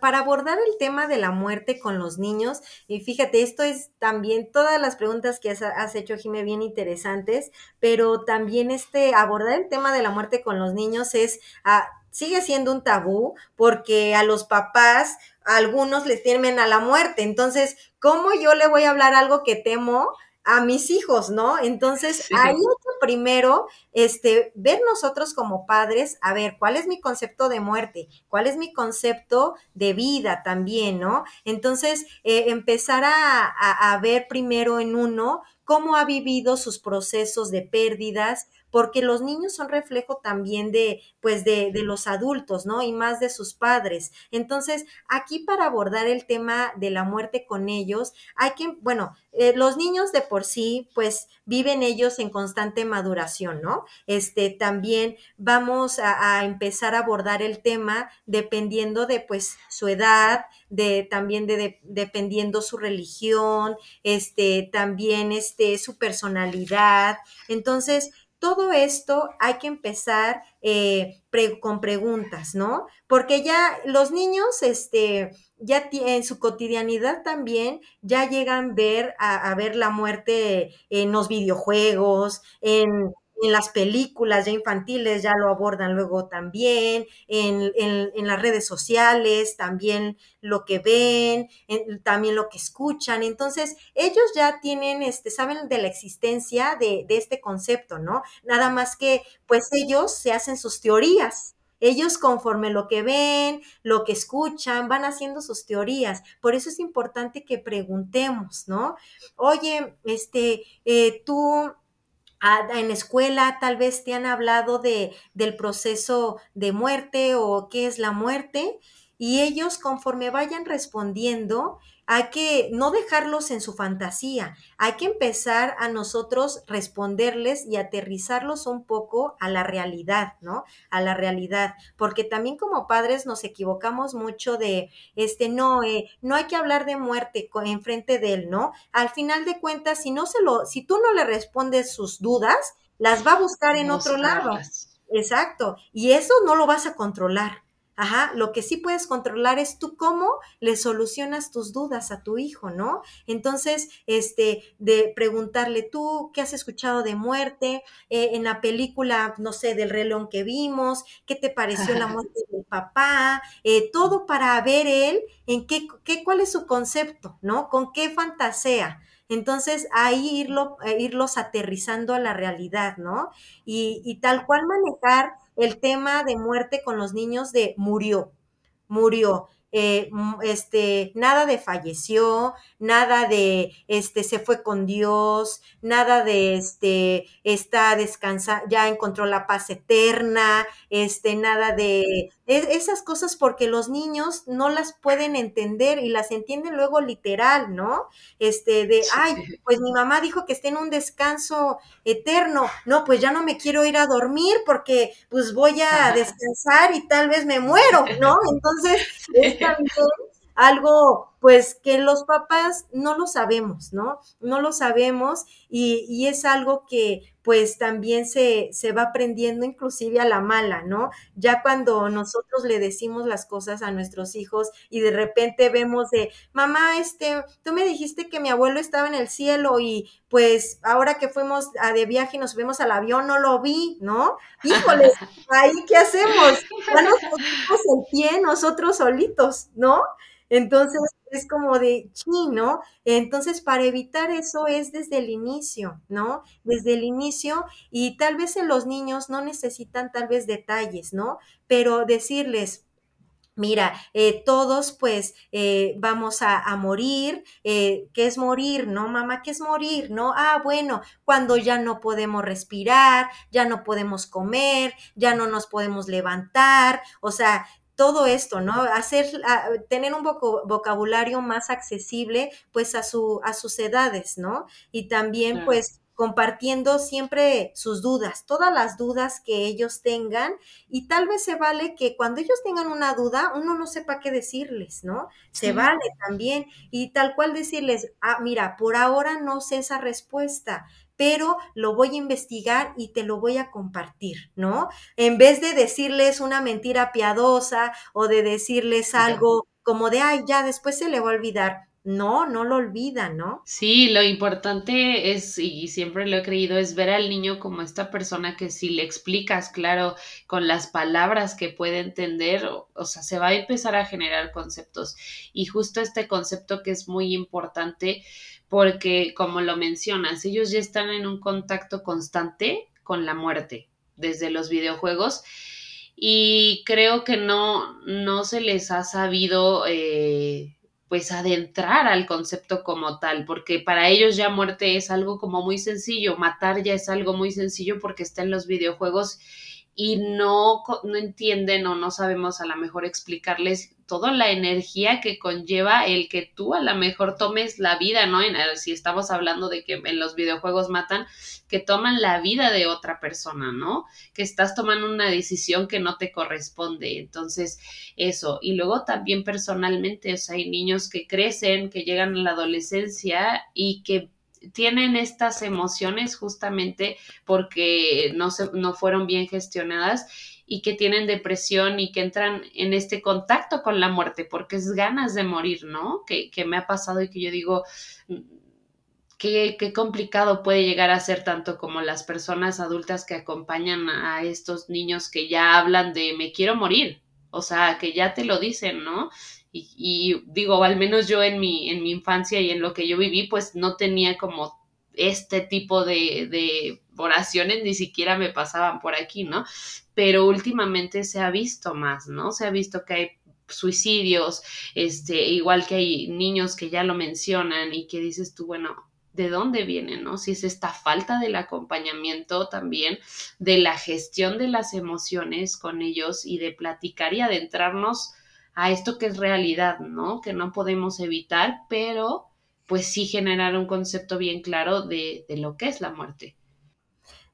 para abordar el tema de la muerte con los niños, y fíjate, esto es también todas las preguntas que has, hecho, Jimé, bien interesantes, pero también este, abordar el tema de la muerte con los niños es, ah, sigue siendo un tabú porque a los papás, algunos les temen a la muerte, entonces, ¿cómo yo le voy a hablar algo que temo? A mis hijos, ¿no? Entonces, ahí hay que primero este, ver nosotros como padres, a ver, ¿cuál es mi concepto de muerte? ¿Cuál es mi concepto de vida también, ¿no? Entonces, eh, empezar a, a ver primero en uno cómo ha vivido sus procesos de pérdidas, porque los niños son reflejo también de, pues, de, de, los adultos, ¿no? Y más de sus padres. Entonces, aquí para abordar el tema de la muerte con ellos, hay que, bueno, eh, los niños de por sí, pues, viven ellos en constante maduración, ¿no? Este, también vamos a, a empezar a abordar el tema dependiendo de, pues, su edad, de también de, de, dependiendo su religión, este, también este, su personalidad. Entonces, todo esto hay que empezar eh, con preguntas, ¿no? Porque ya los niños, este, ya en su cotidianidad también, ya llegan ver a ver la muerte en los videojuegos, en, en las películas ya infantiles ya lo abordan luego también, en, en, las redes sociales también lo que ven, en, también lo que escuchan. Entonces, ellos ya tienen, este, saben de la existencia de, de este concepto, ¿no? Nada más que, pues ellos se hacen sus teorías, ellos conforme lo que ven, lo que escuchan, van haciendo sus teorías. Por eso es importante que preguntemos, ¿no? Oye, este, eh, tú en escuela tal vez te han hablado de, del proceso de muerte o qué es la muerte y ellos conforme vayan respondiendo, hay que no dejarlos en su fantasía, hay que empezar a nosotros responderles y aterrizarlos un poco a la realidad, ¿no? A la realidad, porque también como padres nos equivocamos mucho de, este, no, eh, no hay que hablar de muerte en frente de él, ¿no? Al final de cuentas, si no se lo, si tú no le respondes sus dudas, las va a buscar en otro lado. Exacto. Y eso no lo vas a controlar. Ajá, lo que sí puedes controlar es tú cómo le solucionas tus dudas a tu hijo, ¿no? Entonces, este, de preguntarle tú qué has escuchado de muerte, eh, en la película, no sé, del León que vimos, qué te pareció la muerte del papá, eh, todo para ver él en qué, qué, cuál es su concepto, ¿no? Con qué fantasea. Entonces, ahí irlo, eh, irlos aterrizando a la realidad, ¿no? Y, y tal cual manejar el tema de muerte con los niños de murió, murió. Eh, este, nada de falleció, nada de, este, se fue con Dios, nada de, este, está descansa, ya encontró la paz eterna, este, nada de, esas cosas porque los niños no las pueden entender y las entienden luego literal, ¿no? Este, de, ay, pues mi mamá dijo que esté en un descanso eterno, no, pues ya no me quiero ir a dormir porque pues voy a descansar y tal vez me muero, ¿no? Entonces, es también algo pues que los papás no lo sabemos, ¿no? No lo sabemos y, y, es algo que pues también se, se va aprendiendo inclusive a la mala, ¿no? Ya cuando nosotros le decimos las cosas a nuestros hijos y de repente vemos de, mamá, este, tú me dijiste que mi abuelo estaba en el cielo y pues ahora que fuimos a de viaje y nos subimos al avión no lo vi, ¿no? Híjole, ahí qué hacemos? Ya nos pusimos el pie nosotros solitos, ¿no? Entonces, es como de chi, ¿no? Entonces, para evitar eso es desde el inicio, ¿no? Desde el inicio y tal vez en los niños no necesitan tal vez detalles, ¿no? Pero decirles, Mira, eh, todos pues eh, vamos a, a morir. Eh, ¿Qué es morir? ¿No, mamá? ¿Qué es morir? ¿No? Ah, bueno, cuando ya no podemos respirar, ya no podemos comer, ya no nos podemos levantar. O sea, todo esto, ¿no? Hacer, tener un vocabulario más accesible, pues, a, su, a sus edades, ¿no? Y también, claro. pues, compartiendo siempre sus dudas, todas las dudas que ellos tengan y tal vez se vale que cuando ellos tengan una duda uno no sepa qué decirles, ¿no? Se sí. vale también y tal cual decirles, ah, mira, por ahora no sé esa respuesta, pero lo voy a investigar y te lo voy a compartir, ¿no? En vez de decirles una mentira piadosa o de decirles algo como de, ay, ya después se le va a olvidar. no, no lo olvida, ¿no?
Sí, lo importante es, y siempre lo he creído, es ver al niño como esta persona que si le explicas, claro, con las palabras que puede entender, o, o sea, se va a empezar a generar conceptos. Y justo este concepto que es muy importante porque, como lo mencionas, ellos ya están en un contacto constante con la muerte desde los videojuegos y creo que no, no se les ha sabido eh, pues adentrar al concepto como tal, porque para ellos ya muerte es algo como muy sencillo, matar ya es algo muy sencillo porque está en los videojuegos y no, no entienden o no sabemos a lo mejor explicarles toda la energía que conlleva el que tú a lo mejor tomes la vida, ¿no? En, si estamos hablando de que en los videojuegos matan, que toman la vida de otra persona, ¿no? Que estás tomando una decisión que no te corresponde. Entonces, eso. Y luego también personalmente, o sea, hay niños que crecen, que llegan a la adolescencia y que tienen estas emociones justamente porque no, se, no fueron bien gestionadas y que tienen depresión y que entran en este contacto con la muerte porque es ganas de morir, ¿no? Que, que me ha pasado y que yo digo, mm, qué, qué, complicado puede llegar a ser tanto como las personas adultas que acompañan a estos niños que ya hablan de me quiero morir, o sea, que ya te lo dicen, ¿no? Y, digo, al menos yo en mi, en mi infancia y en lo que yo viví, pues no tenía como este tipo de, de oraciones, ni siquiera me pasaban por aquí, ¿no? Pero últimamente se ha visto más, ¿no? Se ha visto que hay suicidios, este, igual que hay niños que ya lo mencionan y que dices tú, bueno, ¿de dónde viene, no? Si es esta falta del acompañamiento también, de la gestión de las emociones con ellos y de platicar y adentrarnos a esto que es realidad, ¿no? Que no podemos evitar, pero pues sí generar un concepto bien claro de, de lo que es la muerte.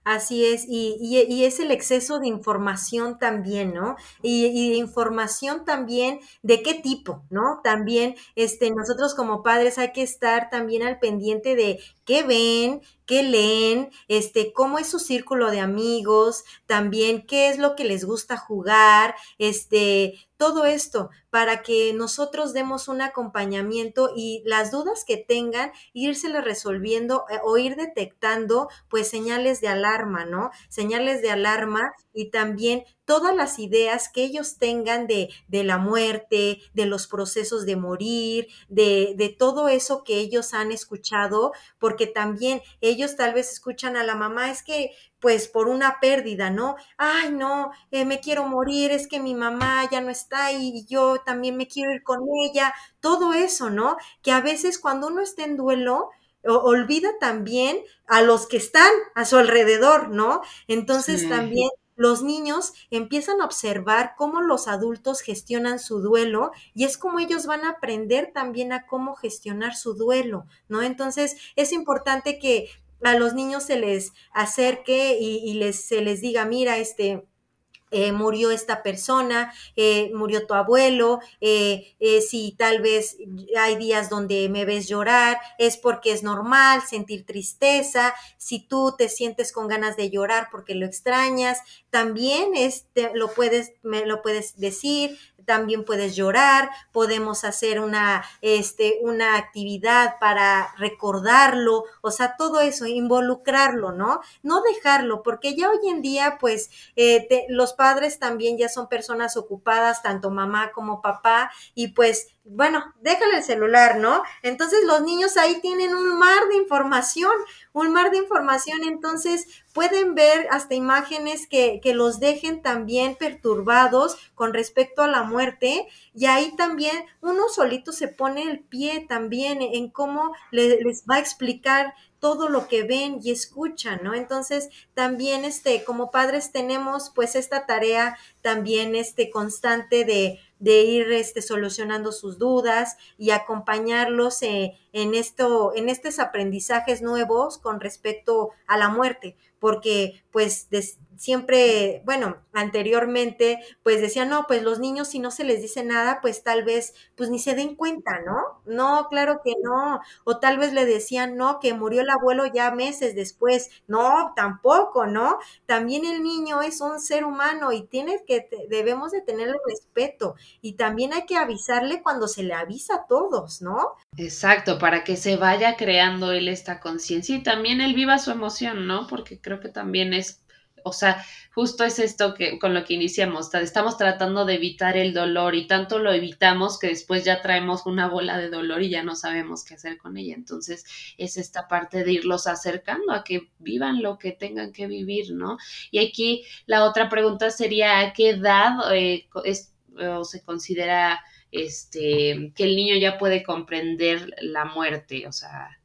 Así es, y, y, es el exceso de información también, ¿no? Y, y, información también de qué tipo, ¿no? También, este, nosotros como padres hay que estar también al pendiente de qué ven, qué leen, este, cómo es su círculo de amigos, también qué es lo que les gusta jugar, este, todo esto para que nosotros demos un acompañamiento y las dudas que tengan, írselas resolviendo eh, o ir detectando pues señales de alarma, ¿no? Señales de alarma y también todas las ideas que ellos tengan de, de la muerte, de los procesos de morir, de, de, todo eso que ellos han escuchado, porque también ellos tal vez escuchan a la mamá, es que pues por una pérdida, ¿no? Ay, no, eh, me quiero morir, es que mi mamá ya no está y yo también me quiero ir con ella, todo eso, ¿no? Que a veces cuando uno está en duelo, olvida también a los que están a su alrededor, ¿no? Entonces sí. también los niños empiezan a observar cómo los adultos gestionan su duelo y es como ellos van a aprender también a cómo gestionar su duelo, ¿no? Entonces es importante que a los niños se les acerque y, y les, se les diga, mira, este, eh, murió esta persona, eh, murió tu abuelo, eh, si tal vez hay días donde me ves llorar, es porque es normal sentir tristeza, si tú te sientes con ganas de llorar porque lo extrañas, también este, lo, puedes, me lo puedes decir, también puedes llorar, podemos hacer una, este, una actividad para recordarlo, o sea, todo eso, involucrarlo, ¿no? No dejarlo, porque ya hoy en día, pues, eh, te, los padres también ya son personas ocupadas, tanto mamá como papá, y pues bueno, déjale el celular, ¿no? Entonces los niños ahí tienen un mar de información, un mar de información, entonces pueden ver hasta imágenes que, que los dejen también perturbados con respecto a la muerte y ahí también uno solito se pone el pie también en cómo le, les va a explicar todo lo que ven y escuchan, ¿no? Entonces, también este, como padres tenemos pues esta tarea también este constante de, de ir este, solucionando sus dudas y acompañarlos eh, en esto, en estos aprendizajes nuevos con respecto a la muerte, porque pues siempre, bueno, anteriormente, pues decían, no, pues los niños si no se les dice nada, pues tal vez, pues ni se den cuenta, ¿no? No, claro que no. O tal vez le decían, no, que murió el abuelo ya meses después. No, tampoco, ¿no? También el niño es un ser humano y tiene que, debemos de tenerle respeto. Y también hay que avisarle cuando se le avisa a todos, ¿no?
Exacto, para que se vaya creando él esta conciencia y también él viva su emoción, ¿no? Porque creo que también es, o sea, justo es esto que con lo que iniciamos, estamos tratando de evitar el dolor y tanto lo evitamos que después ya traemos una bola de dolor y ya no sabemos qué hacer con ella. Entonces, es esta parte de irlos acercando a que vivan lo que tengan que vivir, ¿no? Y aquí la otra pregunta sería, ¿a qué edad eh, es, o se considera este, que el niño ya puede comprender la muerte, o sea,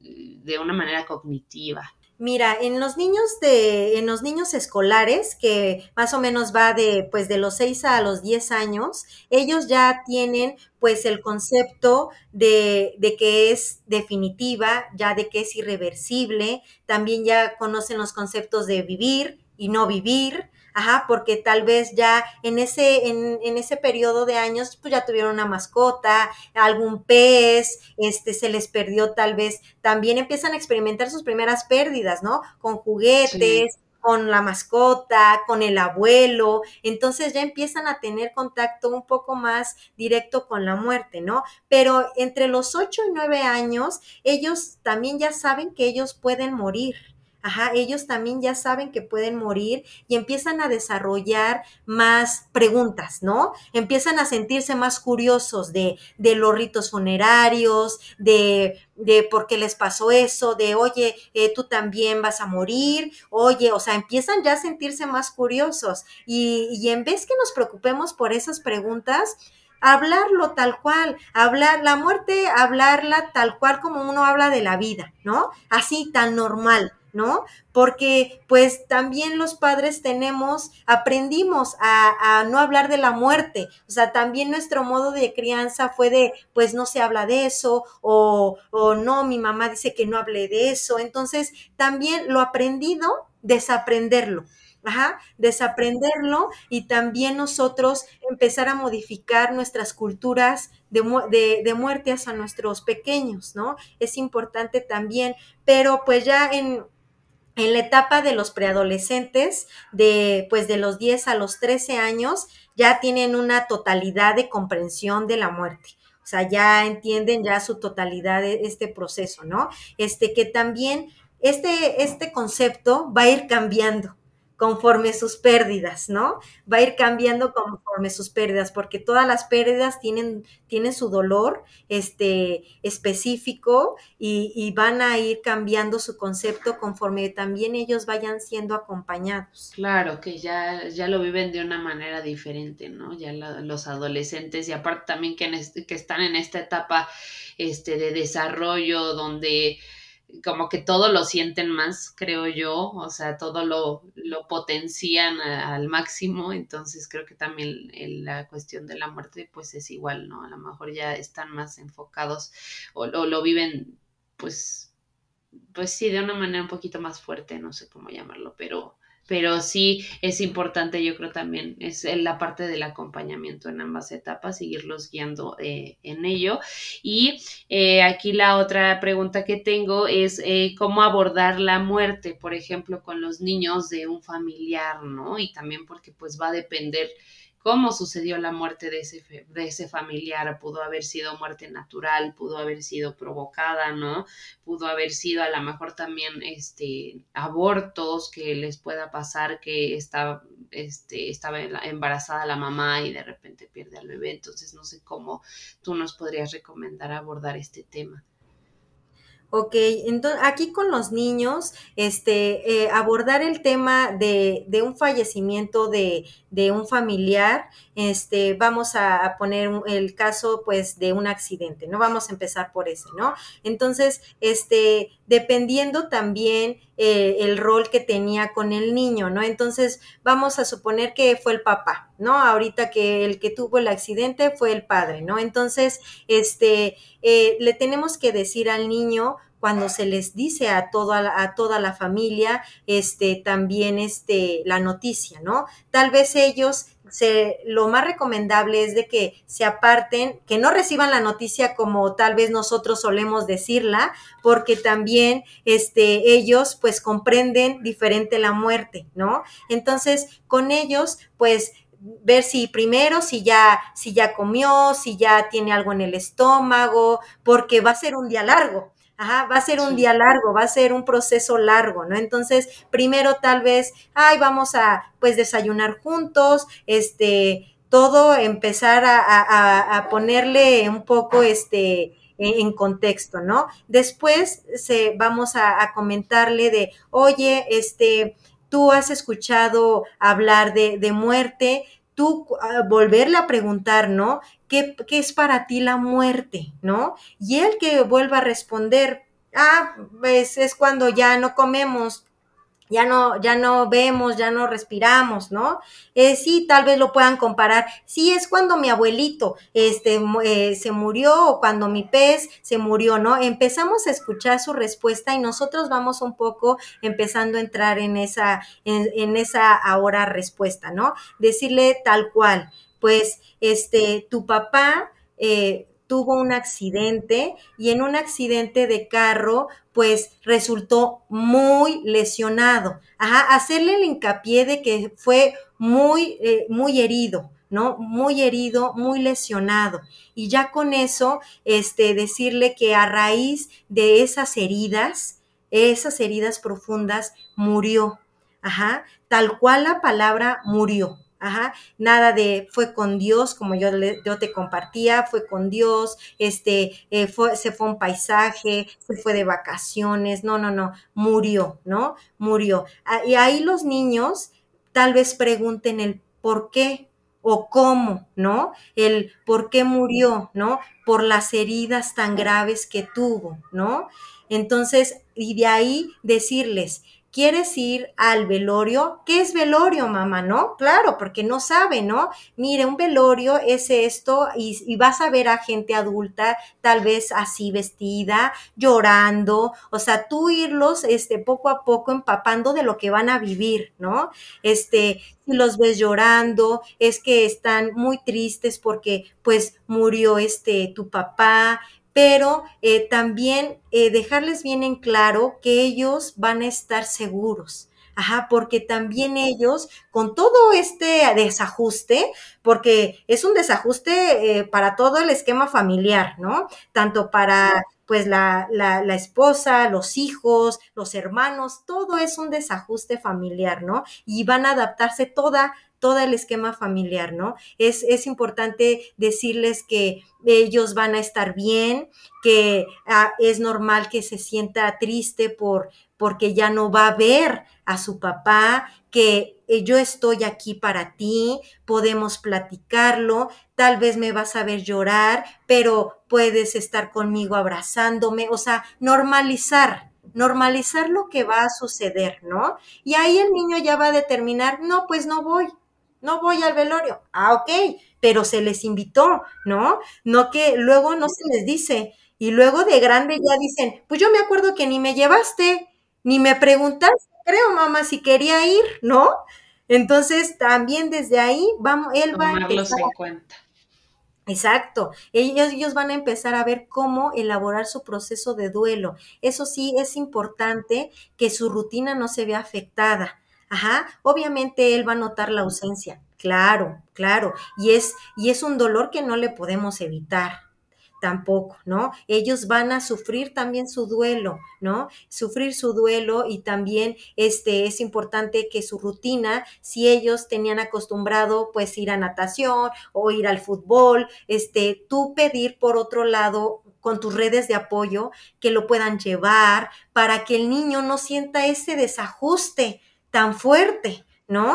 de una manera cognitiva.
Mira, en los niños de, en los niños escolares, que más o menos va de, pues, de los 6 a los 10 años, ellos ya tienen, pues, el concepto de, de que es definitiva, ya de que es irreversible, también ya conocen los conceptos de vivir y no vivir, Ajá, porque tal vez ya en ese, en, en, ese periodo de años, pues ya tuvieron una mascota, algún pez, este, se les perdió tal vez, también empiezan a experimentar sus primeras pérdidas, ¿no? Con juguetes, con la mascota, con el abuelo, entonces ya empiezan a tener contacto un poco más directo con la muerte, ¿no? Pero entre los 8 y 9 años, ellos también ya saben que ellos pueden morir. Ajá, ellos también ya saben que pueden morir y empiezan a desarrollar más preguntas, ¿no? Empiezan a sentirse más curiosos de, los ritos funerarios, de, de por qué les pasó eso, de, oye, eh, tú también vas a morir, oye, o sea, empiezan ya a sentirse más curiosos y, y en vez que nos preocupemos por esas preguntas, hablarlo tal cual, hablar la muerte, hablarla tal cual como uno habla de la vida, ¿no? Así tan normal. ¿No? Porque pues también los padres tenemos, aprendimos a, no hablar de la muerte, o sea, también nuestro modo de crianza fue de, pues no se habla de eso, o, o no, mi mamá dice que no hable de eso, entonces también lo aprendido, desaprenderlo. Ajá, desaprenderlo y también nosotros empezar a modificar nuestras culturas de, de, de, muerte hacia nuestros pequeños, ¿no? Es importante también, pero pues ya en, en la etapa de los preadolescentes, de pues de los 10 a los 13 años, ya tienen una totalidad de comprensión de la muerte. O sea, ya entienden ya su totalidad de este proceso, ¿no? Este que también este, este concepto va a ir cambiando conforme sus pérdidas, ¿no? Va a ir cambiando conforme sus pérdidas, porque todas las pérdidas tienen, tienen su dolor este, específico y, van a ir cambiando su concepto conforme también ellos vayan siendo acompañados.
Claro, que ya, ya lo viven de una manera diferente, ¿no? Ya la, los adolescentes y aparte también que, este, que están en esta etapa este, de desarrollo donde como que todo lo sienten más, creo yo, o sea, todo lo, lo potencian al máximo, entonces creo que también la cuestión de la muerte pues es igual, ¿no? A lo mejor ya están más enfocados o, o lo viven pues, pues sí, de una manera un poquito más fuerte, no sé cómo llamarlo, pero pero sí es importante, yo creo también, es la parte del acompañamiento en ambas etapas, seguirlos guiando eh, en ello. Y eh, aquí la otra pregunta que tengo es eh, cómo abordar la muerte, por ejemplo, con los niños de un familiar, ¿no? Y también porque pues va a depender cómo sucedió la muerte de ese, de ese familiar. Pudo haber sido muerte natural, pudo haber sido provocada, ¿no? Pudo haber sido a lo mejor también este, abortos que les pueda pasar, que está, este, estaba embarazada la mamá y de repente pierde al bebé. Entonces, no sé cómo tú nos podrías recomendar abordar este tema.
Ok, entonces aquí con los niños, este, eh, abordar el tema de, de un fallecimiento de, de, un familiar, este, vamos a, poner el caso, pues, de un accidente, ¿no? Vamos a empezar por ese, ¿no? Entonces, este, dependiendo también eh, el rol que tenía con el niño, ¿no? Entonces, vamos a suponer que fue el papá, ¿no? Ahorita que el que tuvo el accidente fue el padre, ¿no? Entonces, este, eh, le tenemos que decir al niño cuando se les dice a toda, a toda la familia, este, también este, la noticia, ¿no? Tal vez ellos se, lo más recomendable es de que se aparten, que no reciban la noticia como tal vez nosotros solemos decirla, porque también este, ellos pues comprenden diferente la muerte, ¿no? Entonces, con ellos pues ver si primero si ya si ya comió, si ya tiene algo en el estómago, porque va a ser un día largo. Ajá, va a ser un día largo, va a ser un proceso largo, ¿no? Entonces, primero tal vez, ay, vamos a, pues, desayunar juntos, este, todo empezar a, ponerle un poco, este, en, contexto, ¿no? Después se, vamos a, a, comentarle de, oye, este, tú has escuchado hablar de, de muerte, tú ah, volverle a preguntar, ¿no? ¿Qué, ¿Qué, es para ti la muerte, ¿no? Y él que vuelva a responder, ah, pues es cuando ya no comemos, ya no, ya no vemos, ya no respiramos, ¿no? Eh, sí, tal vez lo puedan comparar. Sí, es cuando mi abuelito este, eh, se murió o cuando mi pez se murió, ¿no? Empezamos a escuchar su respuesta y nosotros vamos un poco empezando a entrar en esa, en, en esa ahora respuesta, ¿no? Decirle tal cual, pues, este, tu papá, eh, tuvo un accidente y en un accidente de carro, pues resultó muy lesionado. Ajá, hacerle el hincapié de que fue muy, eh, muy herido. ¿no? Muy herido, muy lesionado. Y ya con eso, este, decirle que a raíz de esas heridas, esas heridas profundas, murió. Ajá, tal cual la palabra murió. Ajá, nada de fue con Dios, como yo, yo te compartía, fue con Dios, este, eh, fue, se fue un paisaje, se fue de vacaciones, no, no, no, murió, ¿no? Murió. Ah, y ahí los niños tal vez pregunten el por qué o cómo, ¿no? El por qué murió, ¿no? Por las heridas tan graves que tuvo, ¿no? Entonces, y de ahí decirles, ¿Quieres ir al velorio? ¿Qué es velorio, mamá? ¿No? Claro, porque no sabe, ¿no? Mire, un velorio es esto y, vas a ver a gente adulta, tal vez así vestida, llorando, o sea, tú irlos, este, poco a poco empapando de lo que van a vivir, ¿no? Este, si los ves llorando, es que están muy tristes porque, pues, murió este, tu papá, pero eh, también eh, dejarles bien en claro que ellos van a estar seguros. Ajá, porque también ellos, con todo este desajuste, porque es un desajuste eh, para todo el esquema familiar, ¿no? Tanto para pues la, la, la, esposa, los hijos, los hermanos, todo es un desajuste familiar, ¿no? Y van a adaptarse toda todo el esquema familiar, ¿no? Es, es importante decirles que ellos van a estar bien, que ah, es normal que se sienta triste por porque ya no va a ver a su papá, que eh, yo estoy aquí para ti, podemos platicarlo, tal vez me vas a ver llorar, pero puedes estar conmigo abrazándome, o sea, normalizar, normalizar lo que va a suceder, ¿no? Y ahí el niño ya va a determinar, no, pues no voy, no voy al velorio. Ah, ok, pero se les invitó, ¿no? No que luego no se les dice. Y luego de grande ya dicen, pues yo me acuerdo que ni me llevaste, ni me preguntaste, creo, mamá, si quería ir, ¿no? Entonces, también desde ahí, vamos, él va a empezar.
en cuenta.
Exacto. Ellos, ellos van a empezar a ver cómo elaborar su proceso de duelo. Eso sí, es importante que su rutina no se vea afectada. Ajá, obviamente él va a notar la ausencia, claro, claro, y es, y es un dolor que no le podemos evitar tampoco, ¿no? Ellos van a sufrir también su duelo, ¿no? Sufrir su duelo y también este es importante que su rutina, si ellos tenían acostumbrado pues ir a natación o ir al fútbol, este tú pedir por otro lado con tus redes de apoyo que lo puedan llevar para que el niño no sienta ese desajuste tan fuerte, ¿no?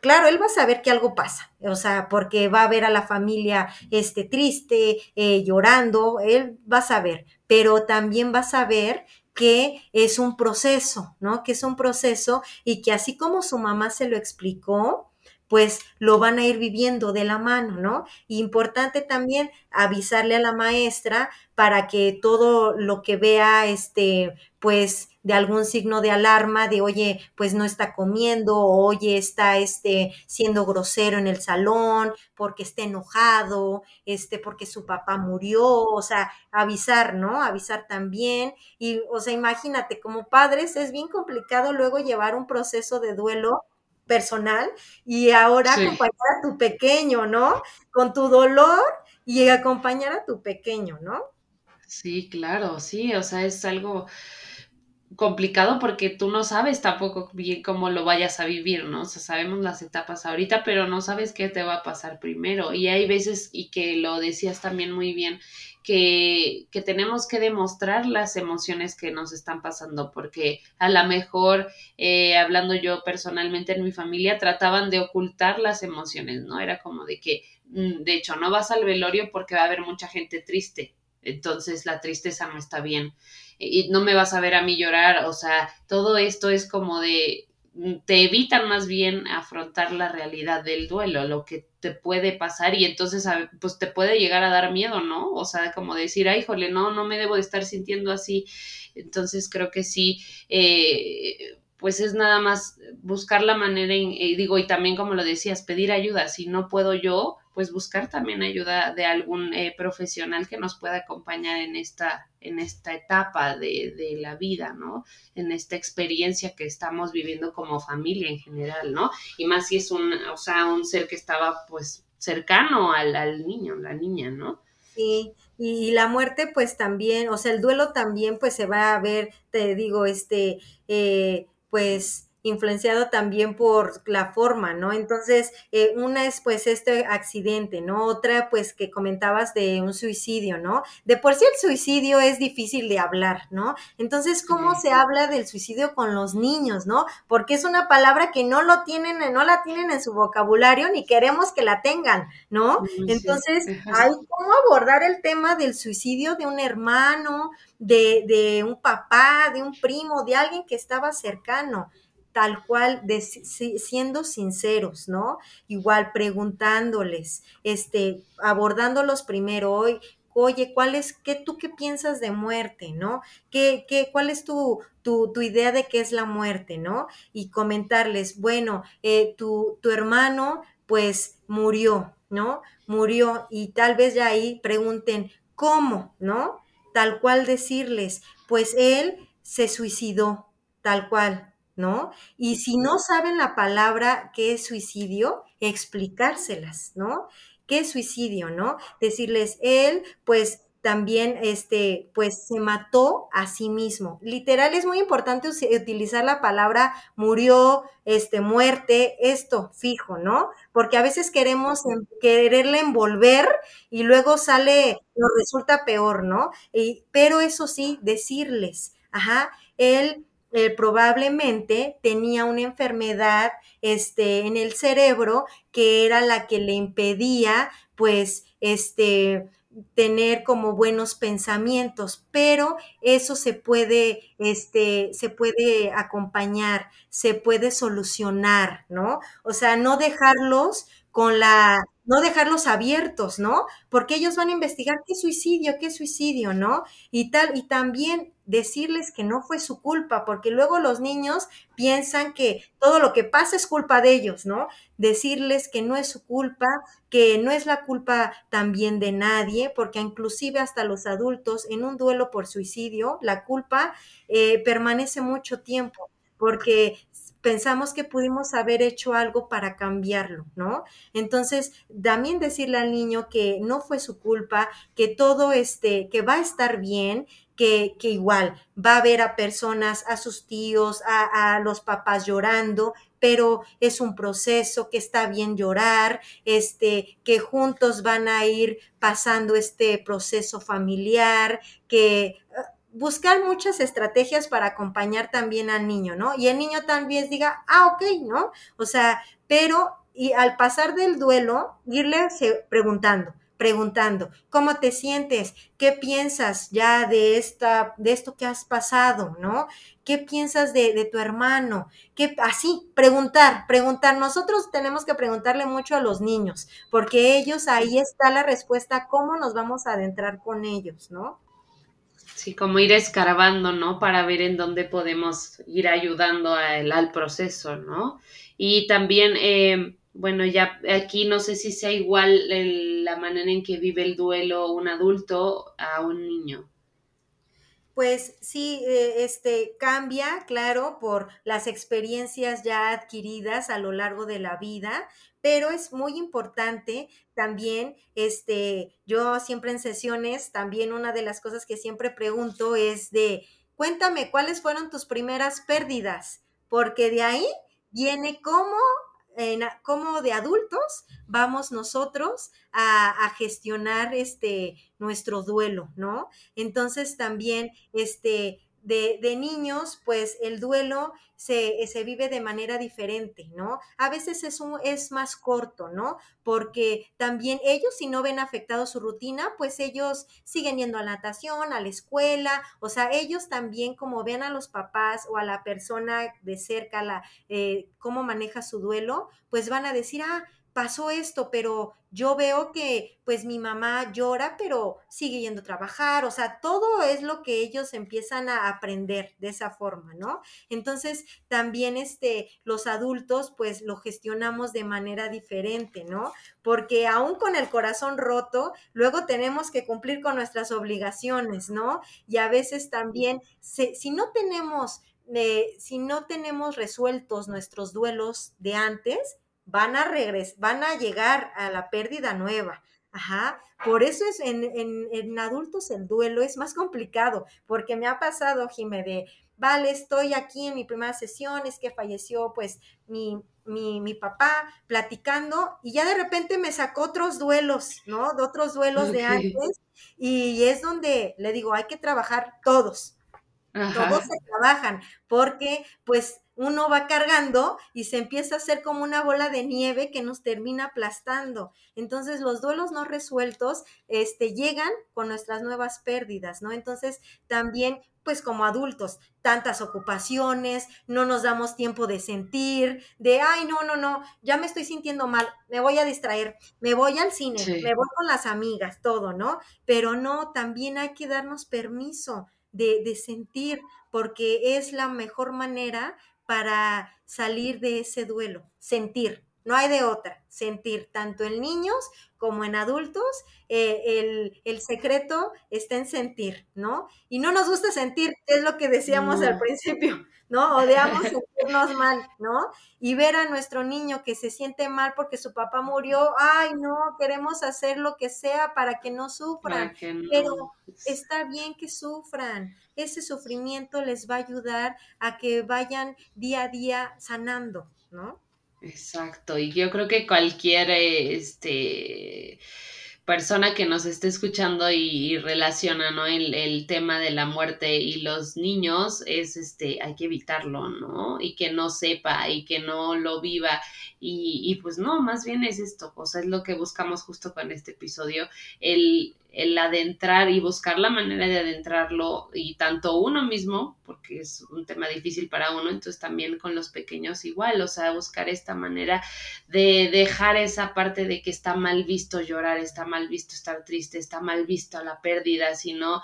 Claro, él va a saber que algo pasa, o sea, porque va a ver a la familia este, triste, eh, llorando, él va a saber, pero también va a saber que es un proceso, ¿no? Que es un proceso y que así como su mamá se lo explicó, pues lo van a ir viviendo de la mano, ¿no? Importante también avisarle a la maestra para que todo lo que vea, este, pues de algún signo de alarma de oye, pues no está comiendo, o oye, está este siendo grosero en el salón, porque está enojado, este, porque su papá murió, o sea, avisar, ¿no? Avisar también. Y, o sea, imagínate, como padres es bien complicado luego llevar un proceso de duelo personal y ahora acompañar a tu pequeño, ¿no? Con tu dolor y acompañar a tu pequeño, ¿no?
Sí, claro, sí, o sea, es algo complicado porque tú no sabes tampoco bien cómo lo vayas a vivir, ¿no? O sea, sabemos las etapas ahorita, pero no sabes qué te va a pasar primero. Y hay veces, y que lo decías también muy bien, que, que tenemos que demostrar las emociones que nos están pasando, porque a lo mejor, eh, hablando yo personalmente en mi familia, trataban de ocultar las emociones, ¿no? Era como de que, mm, de hecho, no vas al velorio porque va a haber mucha gente triste, entonces la tristeza no está bien y no me vas a ver a mí llorar, o sea, todo esto es como de, te evitan más bien afrontar la realidad del duelo, lo que te puede pasar y entonces pues te puede llegar a dar miedo, ¿no? O sea, como decir, ay, jole, no, no me debo de estar sintiendo así. Entonces creo que sí, eh, pues es nada más buscar la manera, y eh, digo, y también como lo decías, pedir ayuda. Si no puedo yo, pues buscar también ayuda de algún eh, profesional que nos pueda acompañar en esta, en esta etapa de, de, la vida, ¿no? En esta experiencia que estamos viviendo como familia en general, ¿no? Y más si es un, o sea, un ser que estaba pues cercano al, al niño, la niña, ¿no?
Sí, y, la muerte pues también, o sea, el duelo también pues se va a ver, te digo, este, eh, pues influenciado también por la forma, ¿no? Entonces, eh, una es pues este accidente, ¿no? Otra pues que comentabas de un suicidio, ¿no? De por sí el suicidio es difícil de hablar, ¿no? Entonces, ¿cómo se habla del suicidio con los niños, ¿no? Porque es una palabra que no lo tienen, no la tienen en su vocabulario ni queremos que la tengan, ¿no? Entonces, hay cómo abordar el tema del suicidio de un hermano, de, de un papá, de un primo, de alguien que estaba cercano tal cual, siendo sinceros, ¿no? Igual preguntándoles, este, abordándolos primero hoy, oye, ¿cuál es, qué, tú qué piensas de muerte, ¿no? ¿Qué, qué, cuál es tu, tu, tu, idea de qué es la muerte, ¿no? Y comentarles, bueno, eh, tu, tu hermano, pues, murió, ¿no? Murió y tal vez ya ahí pregunten, ¿cómo, ¿no? Tal cual decirles, pues él se suicidó, tal cual, ¿no? Y si no saben la palabra que es suicidio, explicárselas, ¿no? ¿Qué es suicidio, no? Decirles, él, pues también, este, pues se mató a sí mismo. Literal, es muy importante utilizar la palabra murió, este, muerte, esto fijo, ¿no? Porque a veces queremos quererle envolver y luego sale, nos resulta peor, ¿no? Y, pero eso sí, decirles, ajá, él eh, probablemente tenía una enfermedad este, en el cerebro que era la que le impedía, pues, este, tener como buenos pensamientos, pero eso se puede, este, se puede acompañar, se puede solucionar, ¿no? O sea, no dejarlos con la, no dejarlos abiertos, ¿no? Porque ellos van a investigar qué suicidio, qué suicidio, ¿no? Y tal, y también decirles que no fue su culpa, porque luego los niños piensan que todo lo que pasa es culpa de ellos, ¿no? Decirles que no es su culpa, que no es la culpa también de nadie, porque inclusive hasta los adultos en un duelo por suicidio, la culpa eh, permanece mucho tiempo porque pensamos que pudimos haber hecho algo para cambiarlo, ¿no? Entonces, también decirle al niño que no fue su culpa, que todo este, que va a estar bien, que, que igual va a ver a personas, a sus tíos, a, a los papás llorando, pero es un proceso que está bien llorar, este, que juntos van a ir pasando este proceso familiar, que buscar muchas estrategias para acompañar también al niño, ¿no? Y el niño también diga, ah, ok, ¿no? O sea, pero y al pasar del duelo, irle preguntando, preguntando, ¿cómo te sientes? ¿Qué piensas ya de esta, de esto que has pasado, ¿no? ¿Qué piensas de, de tu hermano? ¿Qué, así, preguntar, preguntar. Nosotros tenemos que preguntarle mucho a los niños, porque ellos, ahí está la respuesta, cómo nos vamos a adentrar con ellos, ¿no?
Sí, como ir escarbando, ¿no? Para ver en dónde podemos ir ayudando al proceso, ¿no? Y también, eh, bueno, ya aquí no sé si sea igual la manera en que vive el duelo un adulto a un niño.
Pues sí, eh, este cambia, claro, por las experiencias ya adquiridas a lo largo de la vida, pero es muy importante también, este, yo siempre en sesiones, también una de las cosas que siempre pregunto es de, cuéntame cuáles fueron tus primeras pérdidas, porque de ahí viene cómo como de adultos vamos nosotros a, a, gestionar este nuestro duelo, ¿no? Entonces también este de, de, niños, pues el duelo se, se, vive de manera diferente, ¿no? A veces es, un, es más corto, ¿no? Porque también ellos, si no ven afectado su rutina, pues ellos siguen yendo a natación, a la escuela, o sea, ellos también como ven a los papás o a la persona de cerca, la, eh, cómo maneja su duelo, pues van a decir, ah, pasó esto, pero yo veo que pues mi mamá llora, pero sigue yendo a trabajar, o sea, todo es lo que ellos empiezan a aprender de esa forma, ¿no? Entonces, también este, los adultos pues lo gestionamos de manera diferente, ¿no? Porque aún con el corazón roto, luego tenemos que cumplir con nuestras obligaciones, ¿no? Y a veces también, si no tenemos... Eh, si no tenemos resueltos nuestros duelos de antes, van a regresar, van a llegar a la pérdida nueva. Ajá, por eso es en, en, en, adultos el duelo es más complicado, porque me ha pasado, Jimé, de, vale, estoy aquí en mi primera sesión, es que falleció pues mi, mi, mi, papá platicando y ya de repente me sacó otros duelos, ¿no? De otros duelos de antes y es donde le digo, hay que trabajar todos, Ajá. todos se trabajan, porque pues uno va cargando y se empieza a hacer como una bola de nieve que nos termina aplastando. Entonces los duelos no resueltos este, llegan con nuestras nuevas pérdidas, ¿no? Entonces también pues como adultos, tantas ocupaciones, no nos damos tiempo de sentir, de, ay, no, no, no, ya me estoy sintiendo mal, me voy a distraer, me voy al cine, sí. me voy con las amigas, todo, ¿no? Pero no, también hay que darnos permiso de, de sentir, porque es la mejor manera para salir de ese duelo, sentir, no hay de otra, sentir tanto en niños como en adultos, eh, el, el, secreto está en sentir, ¿no? Y no nos gusta sentir, es lo que decíamos no. al principio, ¿no? Odiamos sentirnos mal, ¿no? Y ver a nuestro niño que se siente mal porque su papá murió, ay, no, queremos hacer lo que sea para que no sufran, que no. pero está bien que sufran, ese sufrimiento les va a ayudar a que vayan día a día sanando, ¿no?
Exacto, y yo creo que cualquier este persona que nos esté escuchando y, y relaciona ¿no? el, el, tema de la muerte y los niños es este hay que evitarlo no y que no sepa y que no lo viva y, y pues no más bien es esto o sea es lo que buscamos justo con este episodio el el adentrar y buscar la manera de adentrarlo y tanto uno mismo, porque es un tema difícil para uno, entonces también con los pequeños igual, o sea, buscar esta manera de dejar esa parte de que está mal visto llorar, está mal visto estar triste, está mal visto la pérdida, sino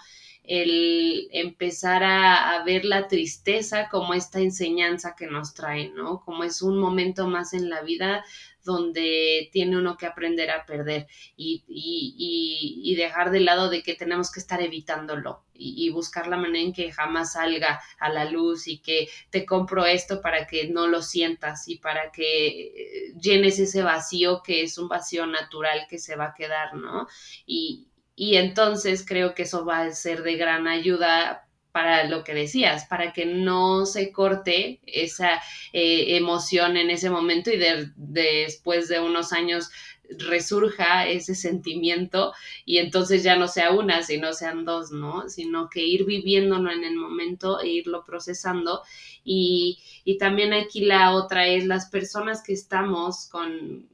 el empezar a, a, ver la tristeza como esta enseñanza que nos trae, ¿no? Como es un momento más en la vida donde tiene uno que aprender a perder y, y, y, dejar de lado de que tenemos que estar evitándolo y, buscar la manera en que jamás salga a la luz y que te compro esto para que no lo sientas y para que llenes ese vacío que es un vacío natural que se va a quedar, ¿no? Y, y entonces creo que eso va a ser de gran ayuda para lo que decías, para que no se corte esa eh, emoción en ese momento y de, de, después de unos años resurja ese sentimiento y entonces ya no sea una, sino sean dos, ¿no? Sino que ir viviéndolo en el momento e irlo procesando. Y, y también aquí la otra es las personas que estamos con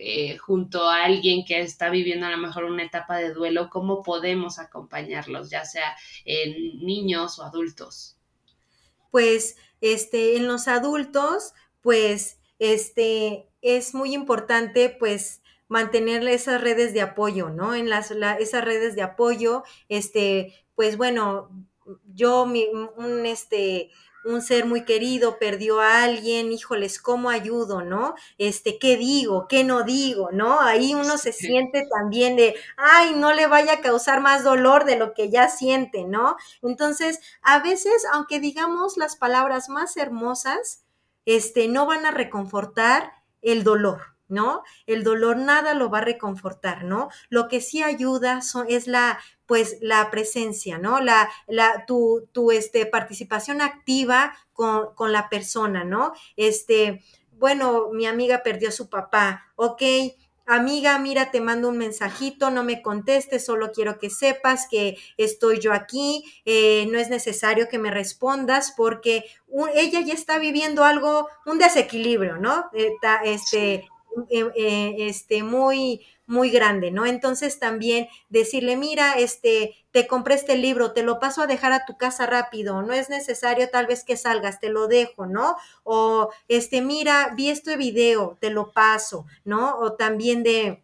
eh, junto a alguien que está viviendo a lo mejor una etapa de duelo, cómo podemos acompañarlos, ya sea en niños o adultos.
Pues, este, en los adultos, pues, este, es muy importante, pues, mantener esas redes de apoyo, ¿no? En las, esas redes de apoyo, este, pues bueno, yo, mi, un, este, un ser muy querido perdió a alguien, híjoles, ¿cómo ayudo, no? Este, ¿qué digo? ¿Qué no digo? ¿No? Ahí uno se siente también de, ay, no le vaya a causar más dolor de lo que ya siente, ¿no? Entonces, a veces, aunque digamos las palabras más hermosas, este, no van a reconfortar el dolor, ¿no? El dolor nada lo va a reconfortar, ¿no? Lo que sí ayuda es la, pues, la presencia, ¿no? La, la, tu, tu, este, participación activa con, con la persona, ¿no? Este, bueno, mi amiga perdió su papá, ok, amiga, mira, te mando un mensajito, no me contestes, solo quiero que sepas que estoy yo aquí, eh, no es necesario que me respondas porque ella ya está viviendo algo, un desequilibrio, ¿no? Eh, este, eh, eh, este, muy, muy grande, ¿no? Entonces también decirle, mira, este, te compré este libro, te lo paso a dejar a tu casa rápido, no es necesario tal vez que salgas, te lo dejo, ¿no? O, este, mira, vi este video, te lo paso, ¿no? O también de,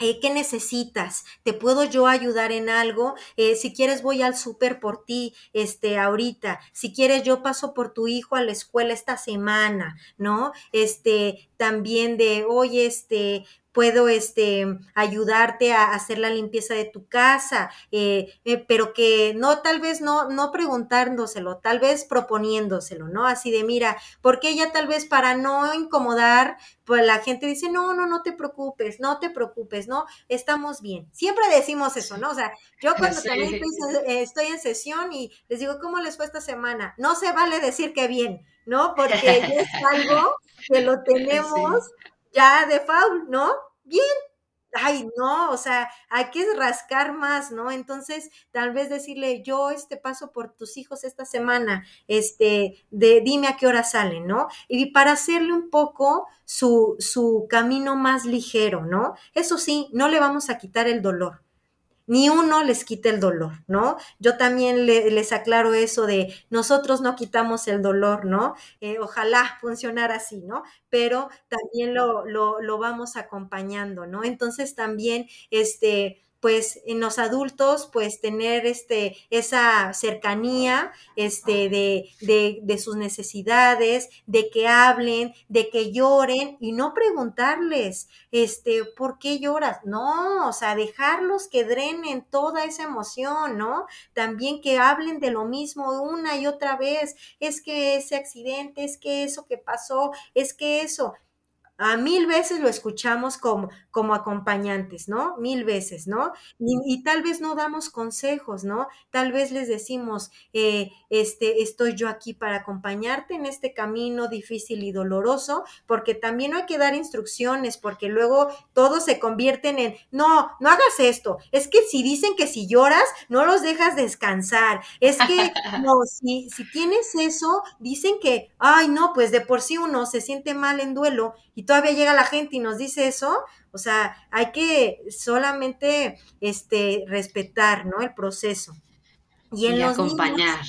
eh, ¿Qué necesitas? ¿Te puedo yo ayudar en algo? Eh, si quieres voy al súper por ti, este, ahorita. Si quieres yo paso por tu hijo a la escuela esta semana, ¿no? Este, también de, oye, este, puedo este, ayudarte a hacer la limpieza de tu casa, eh, eh, pero que no, tal vez no, no preguntándoselo, tal vez proponiéndoselo, ¿no? Así de, mira, porque ella tal vez para no incomodar, pues la gente dice, no, no, no te preocupes, no te preocupes, ¿no? Estamos bien. Siempre decimos eso, ¿no? O sea, yo cuando también eh, estoy, en sesión y les digo, ¿cómo les fue esta semana? No se vale decir que bien, ¿no? Porque es algo que lo tenemos ya de faul, ¿no? bien, ay, no, o sea, hay que rascar más, ¿no? Entonces, tal vez decirle, yo este paso por tus hijos esta semana, este, de dime a qué hora salen, ¿no? Y para hacerle un poco su, su camino más ligero, ¿no? Eso sí, no le vamos a quitar el dolor ni uno les quita el dolor, ¿no? Yo también les aclaro eso de nosotros no quitamos el dolor, ¿no? Eh, ojalá funcionara así, ¿no? Pero también lo, lo, lo vamos acompañando, ¿no? Entonces también, este, pues en los adultos, pues tener este, esa cercanía este, de, de, de, sus necesidades, de que hablen, de que lloren y no preguntarles, este, ¿por qué lloras? No, o sea, dejarlos que drenen toda esa emoción, ¿no? También que hablen de lo mismo una y otra vez, es que ese accidente, es que eso que pasó, es que eso, a mil veces lo escuchamos como, como acompañantes, ¿no? Mil veces, ¿no? Y, tal vez no damos consejos, ¿no? Tal vez les decimos, eh, este, estoy yo aquí para acompañarte en este camino difícil y doloroso, porque también hay que dar instrucciones, porque luego todos se convierten en, no, no hagas esto. Es que si dicen que si lloras, no los dejas descansar. Es que, no, si, si tienes eso, dicen que, ay, no, pues de por sí uno se siente mal en duelo y todavía llega la gente y nos dice eso, o sea, hay que solamente este, respetar, ¿no? El proceso.
Y, en los acompañar.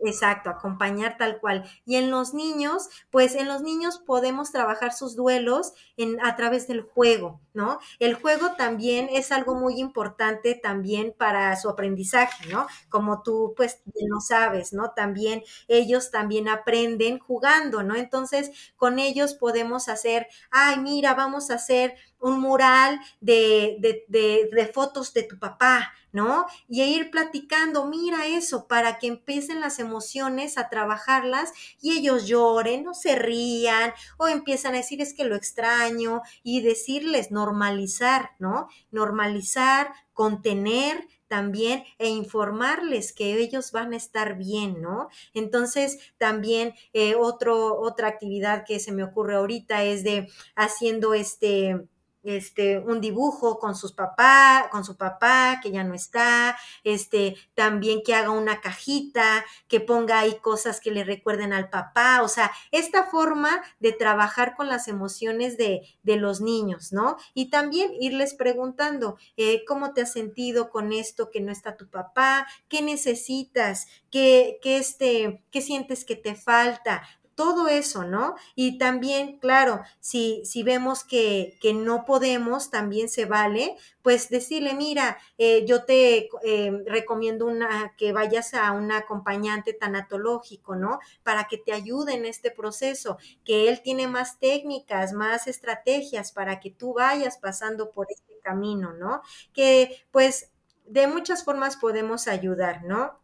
Exacto, acompañar tal cual. Y en los niños, pues en los niños podemos trabajar sus duelos en, a través del juego, ¿no? El juego también es algo muy importante también para su aprendizaje, ¿no? Como tú, pues, no sabes, ¿no? También ellos también aprenden jugando, ¿no? Entonces, con ellos podemos hacer, ay, mira, vamos a hacer un mural de, de, fotos de tu papá, ¿no? Y ir platicando, mira eso, para que empiecen las emociones a trabajarlas y ellos lloren o se rían o empiezan a decir es que lo extraño y decirles normalizar, ¿no? Normalizar, contener también e informarles que ellos van a estar bien, ¿no? Entonces, también eh, otra actividad que se me ocurre ahorita es de haciendo este este, un dibujo con sus papá, con su papá, que ya no está, este, también que haga una cajita, que ponga ahí cosas que le recuerden al papá, o sea, esta forma de trabajar con las emociones de, de los niños, ¿no? Y también irles preguntando, eh, ¿cómo te has sentido con esto que no está tu papá? ¿Qué necesitas? ¿Qué, qué, este, qué sientes que te falta? Todo eso, ¿no? Y también, claro, si, si vemos que, que no podemos, también se vale, pues decirle, mira, eh, yo te eh, recomiendo una, que vayas a un acompañante tanatológico, ¿no? Para que te ayude en este proceso, que él tiene más técnicas, más estrategias para que tú vayas pasando por este camino, ¿no? Que pues de muchas formas podemos ayudar, ¿no?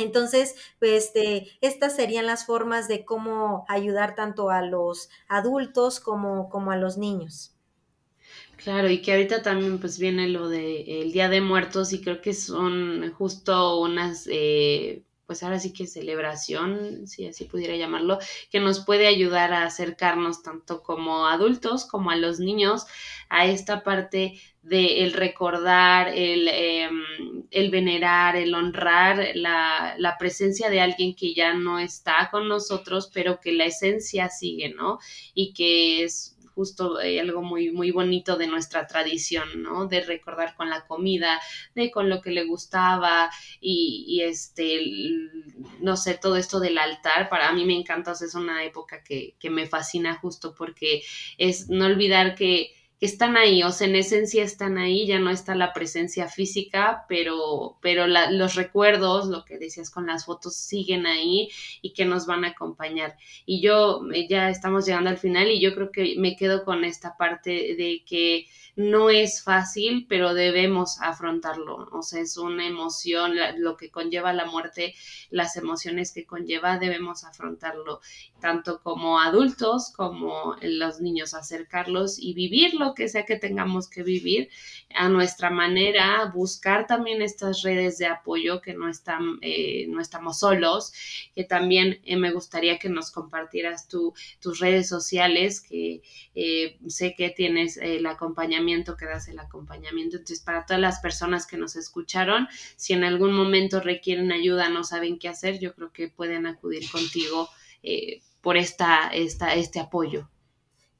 Entonces, pues, este, estas serían las formas de cómo ayudar tanto a los adultos como, como a los niños.
Claro, y que ahorita también pues viene lo de el Día de Muertos y creo que son justo unas eh, pues ahora sí que celebración, si así pudiera llamarlo, que nos puede ayudar a acercarnos tanto como adultos como a los niños a esta parte de el recordar, el, em, el venerar, el honrar la, la, presencia de alguien que ya no está con nosotros, pero que la esencia sigue, ¿no? Y que es justo algo muy, muy bonito de nuestra tradición, ¿no? De recordar con la comida, de con lo que le gustaba y, este, no sé, todo esto del altar, para mí me encanta, es una época que, que me fascina justo porque es no olvidar que están ahí, o sea, en esencia están ahí, ya no está la presencia física, pero, pero los recuerdos, lo que decías con las fotos, siguen ahí y que nos van a acompañar. Y yo, eh, ya estamos llegando al final y yo creo que me quedo con esta parte de que no es fácil, pero debemos afrontarlo. O sea, es una emoción, lo que conlleva la muerte, las emociones que conlleva, debemos afrontarlo, tanto como adultos como los niños, acercarlos y vivir que sea que tengamos que vivir a nuestra manera, buscar también estas redes de apoyo que no, están, eh, no estamos solos, que también eh, me gustaría que nos compartieras tu, tus redes sociales, que eh, sé que tienes el acompañamiento, que das el acompañamiento. Entonces, para todas las personas que nos escucharon, si en algún momento requieren ayuda, no saben qué hacer, yo creo que pueden acudir contigo por esta, esta, este apoyo.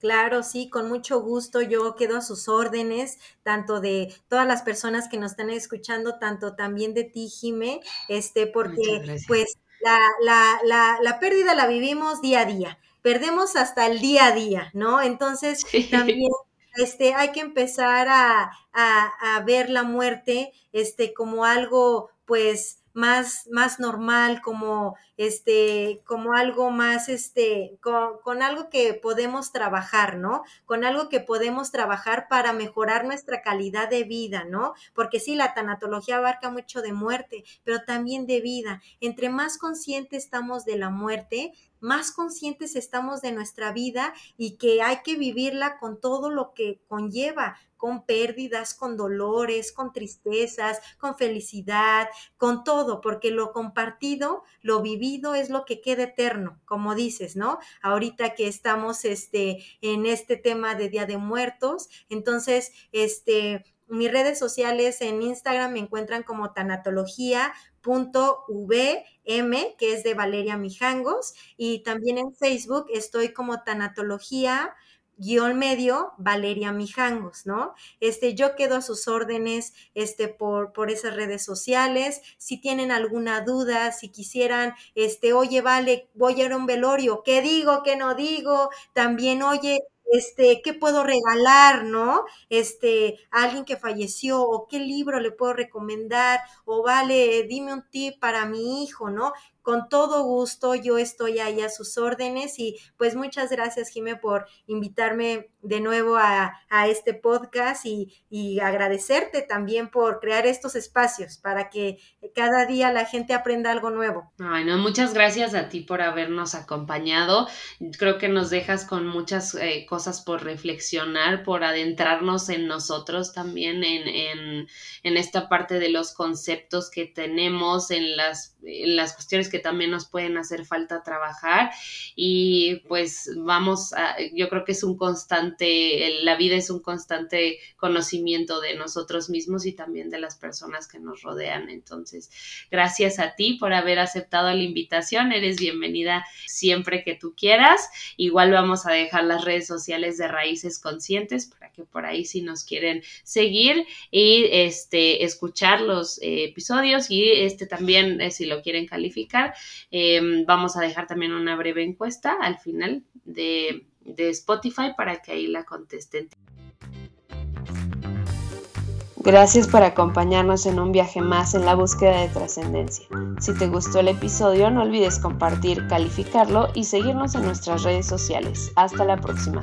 Claro, sí, con mucho gusto. Yo quedo a sus órdenes, tanto de todas las personas que nos están escuchando, tanto también de ti, Jime, este, porque pues la, la, la, la, pérdida la vivimos día a día. Perdemos hasta el día a día, ¿no? Entonces, también este, hay que empezar a, a, a ver la muerte este, como algo, pues, más, más normal, como este, como algo más, este, con, con, algo que podemos trabajar, ¿no? Con algo que podemos trabajar para mejorar nuestra calidad de vida, ¿no? Porque sí, la tanatología abarca mucho de muerte, pero también de vida. Entre más conscientes estamos de la muerte, más conscientes estamos de nuestra vida y que hay que vivirla con todo lo que conlleva, con pérdidas, con dolores, con tristezas, con felicidad, con todo, porque lo compartido, lo vivido es lo que queda eterno, como dices, ¿no? Ahorita que estamos este, en este tema de Día de Muertos, entonces, este, mis redes sociales en Instagram me encuentran como tanatología.vm, que es de Valeria Mijangos, y también en Facebook estoy como tanatología guion medio Valeria Mijangos, ¿no? Este, yo quedo a sus órdenes, este, por, por esas redes sociales. Si tienen alguna duda, si quisieran, este, oye, vale, voy a ir a un velorio, ¿qué digo, qué no digo? También, oye, este, ¿qué puedo regalar, no? Este, a alguien que falleció, o qué libro le puedo recomendar, o vale, dime un tip para mi hijo, ¿no? Con todo gusto, yo estoy ahí a sus órdenes y pues muchas gracias, Jime, por invitarme de nuevo a, este podcast y, y, agradecerte también por crear estos espacios para que cada día la gente aprenda algo nuevo.
Bueno, muchas gracias a ti por habernos acompañado. Creo que nos dejas con muchas eh, cosas por reflexionar, por adentrarnos en nosotros también, en, en, en esta parte de los conceptos que tenemos, en las las cuestiones que también nos pueden hacer falta trabajar y pues vamos a, yo creo que es un constante, la vida es un constante conocimiento de nosotros mismos y también de las personas que nos rodean. Entonces, gracias a ti por haber aceptado la invitación, eres bienvenida siempre que tú quieras. Igual vamos a dejar las redes sociales de Raíces Conscientes para que por ahí si nos quieren seguir y este escuchar los eh, episodios y este también eh, si lo quieren calificar. Em, vamos a dejar también una breve encuesta al final de, de Spotify para que ahí la contesten.
Gracias por acompañarnos en un viaje más en la búsqueda de trascendencia. Si te gustó el episodio, no olvides compartir, calificarlo y seguirnos en nuestras redes sociales. Hasta la próxima.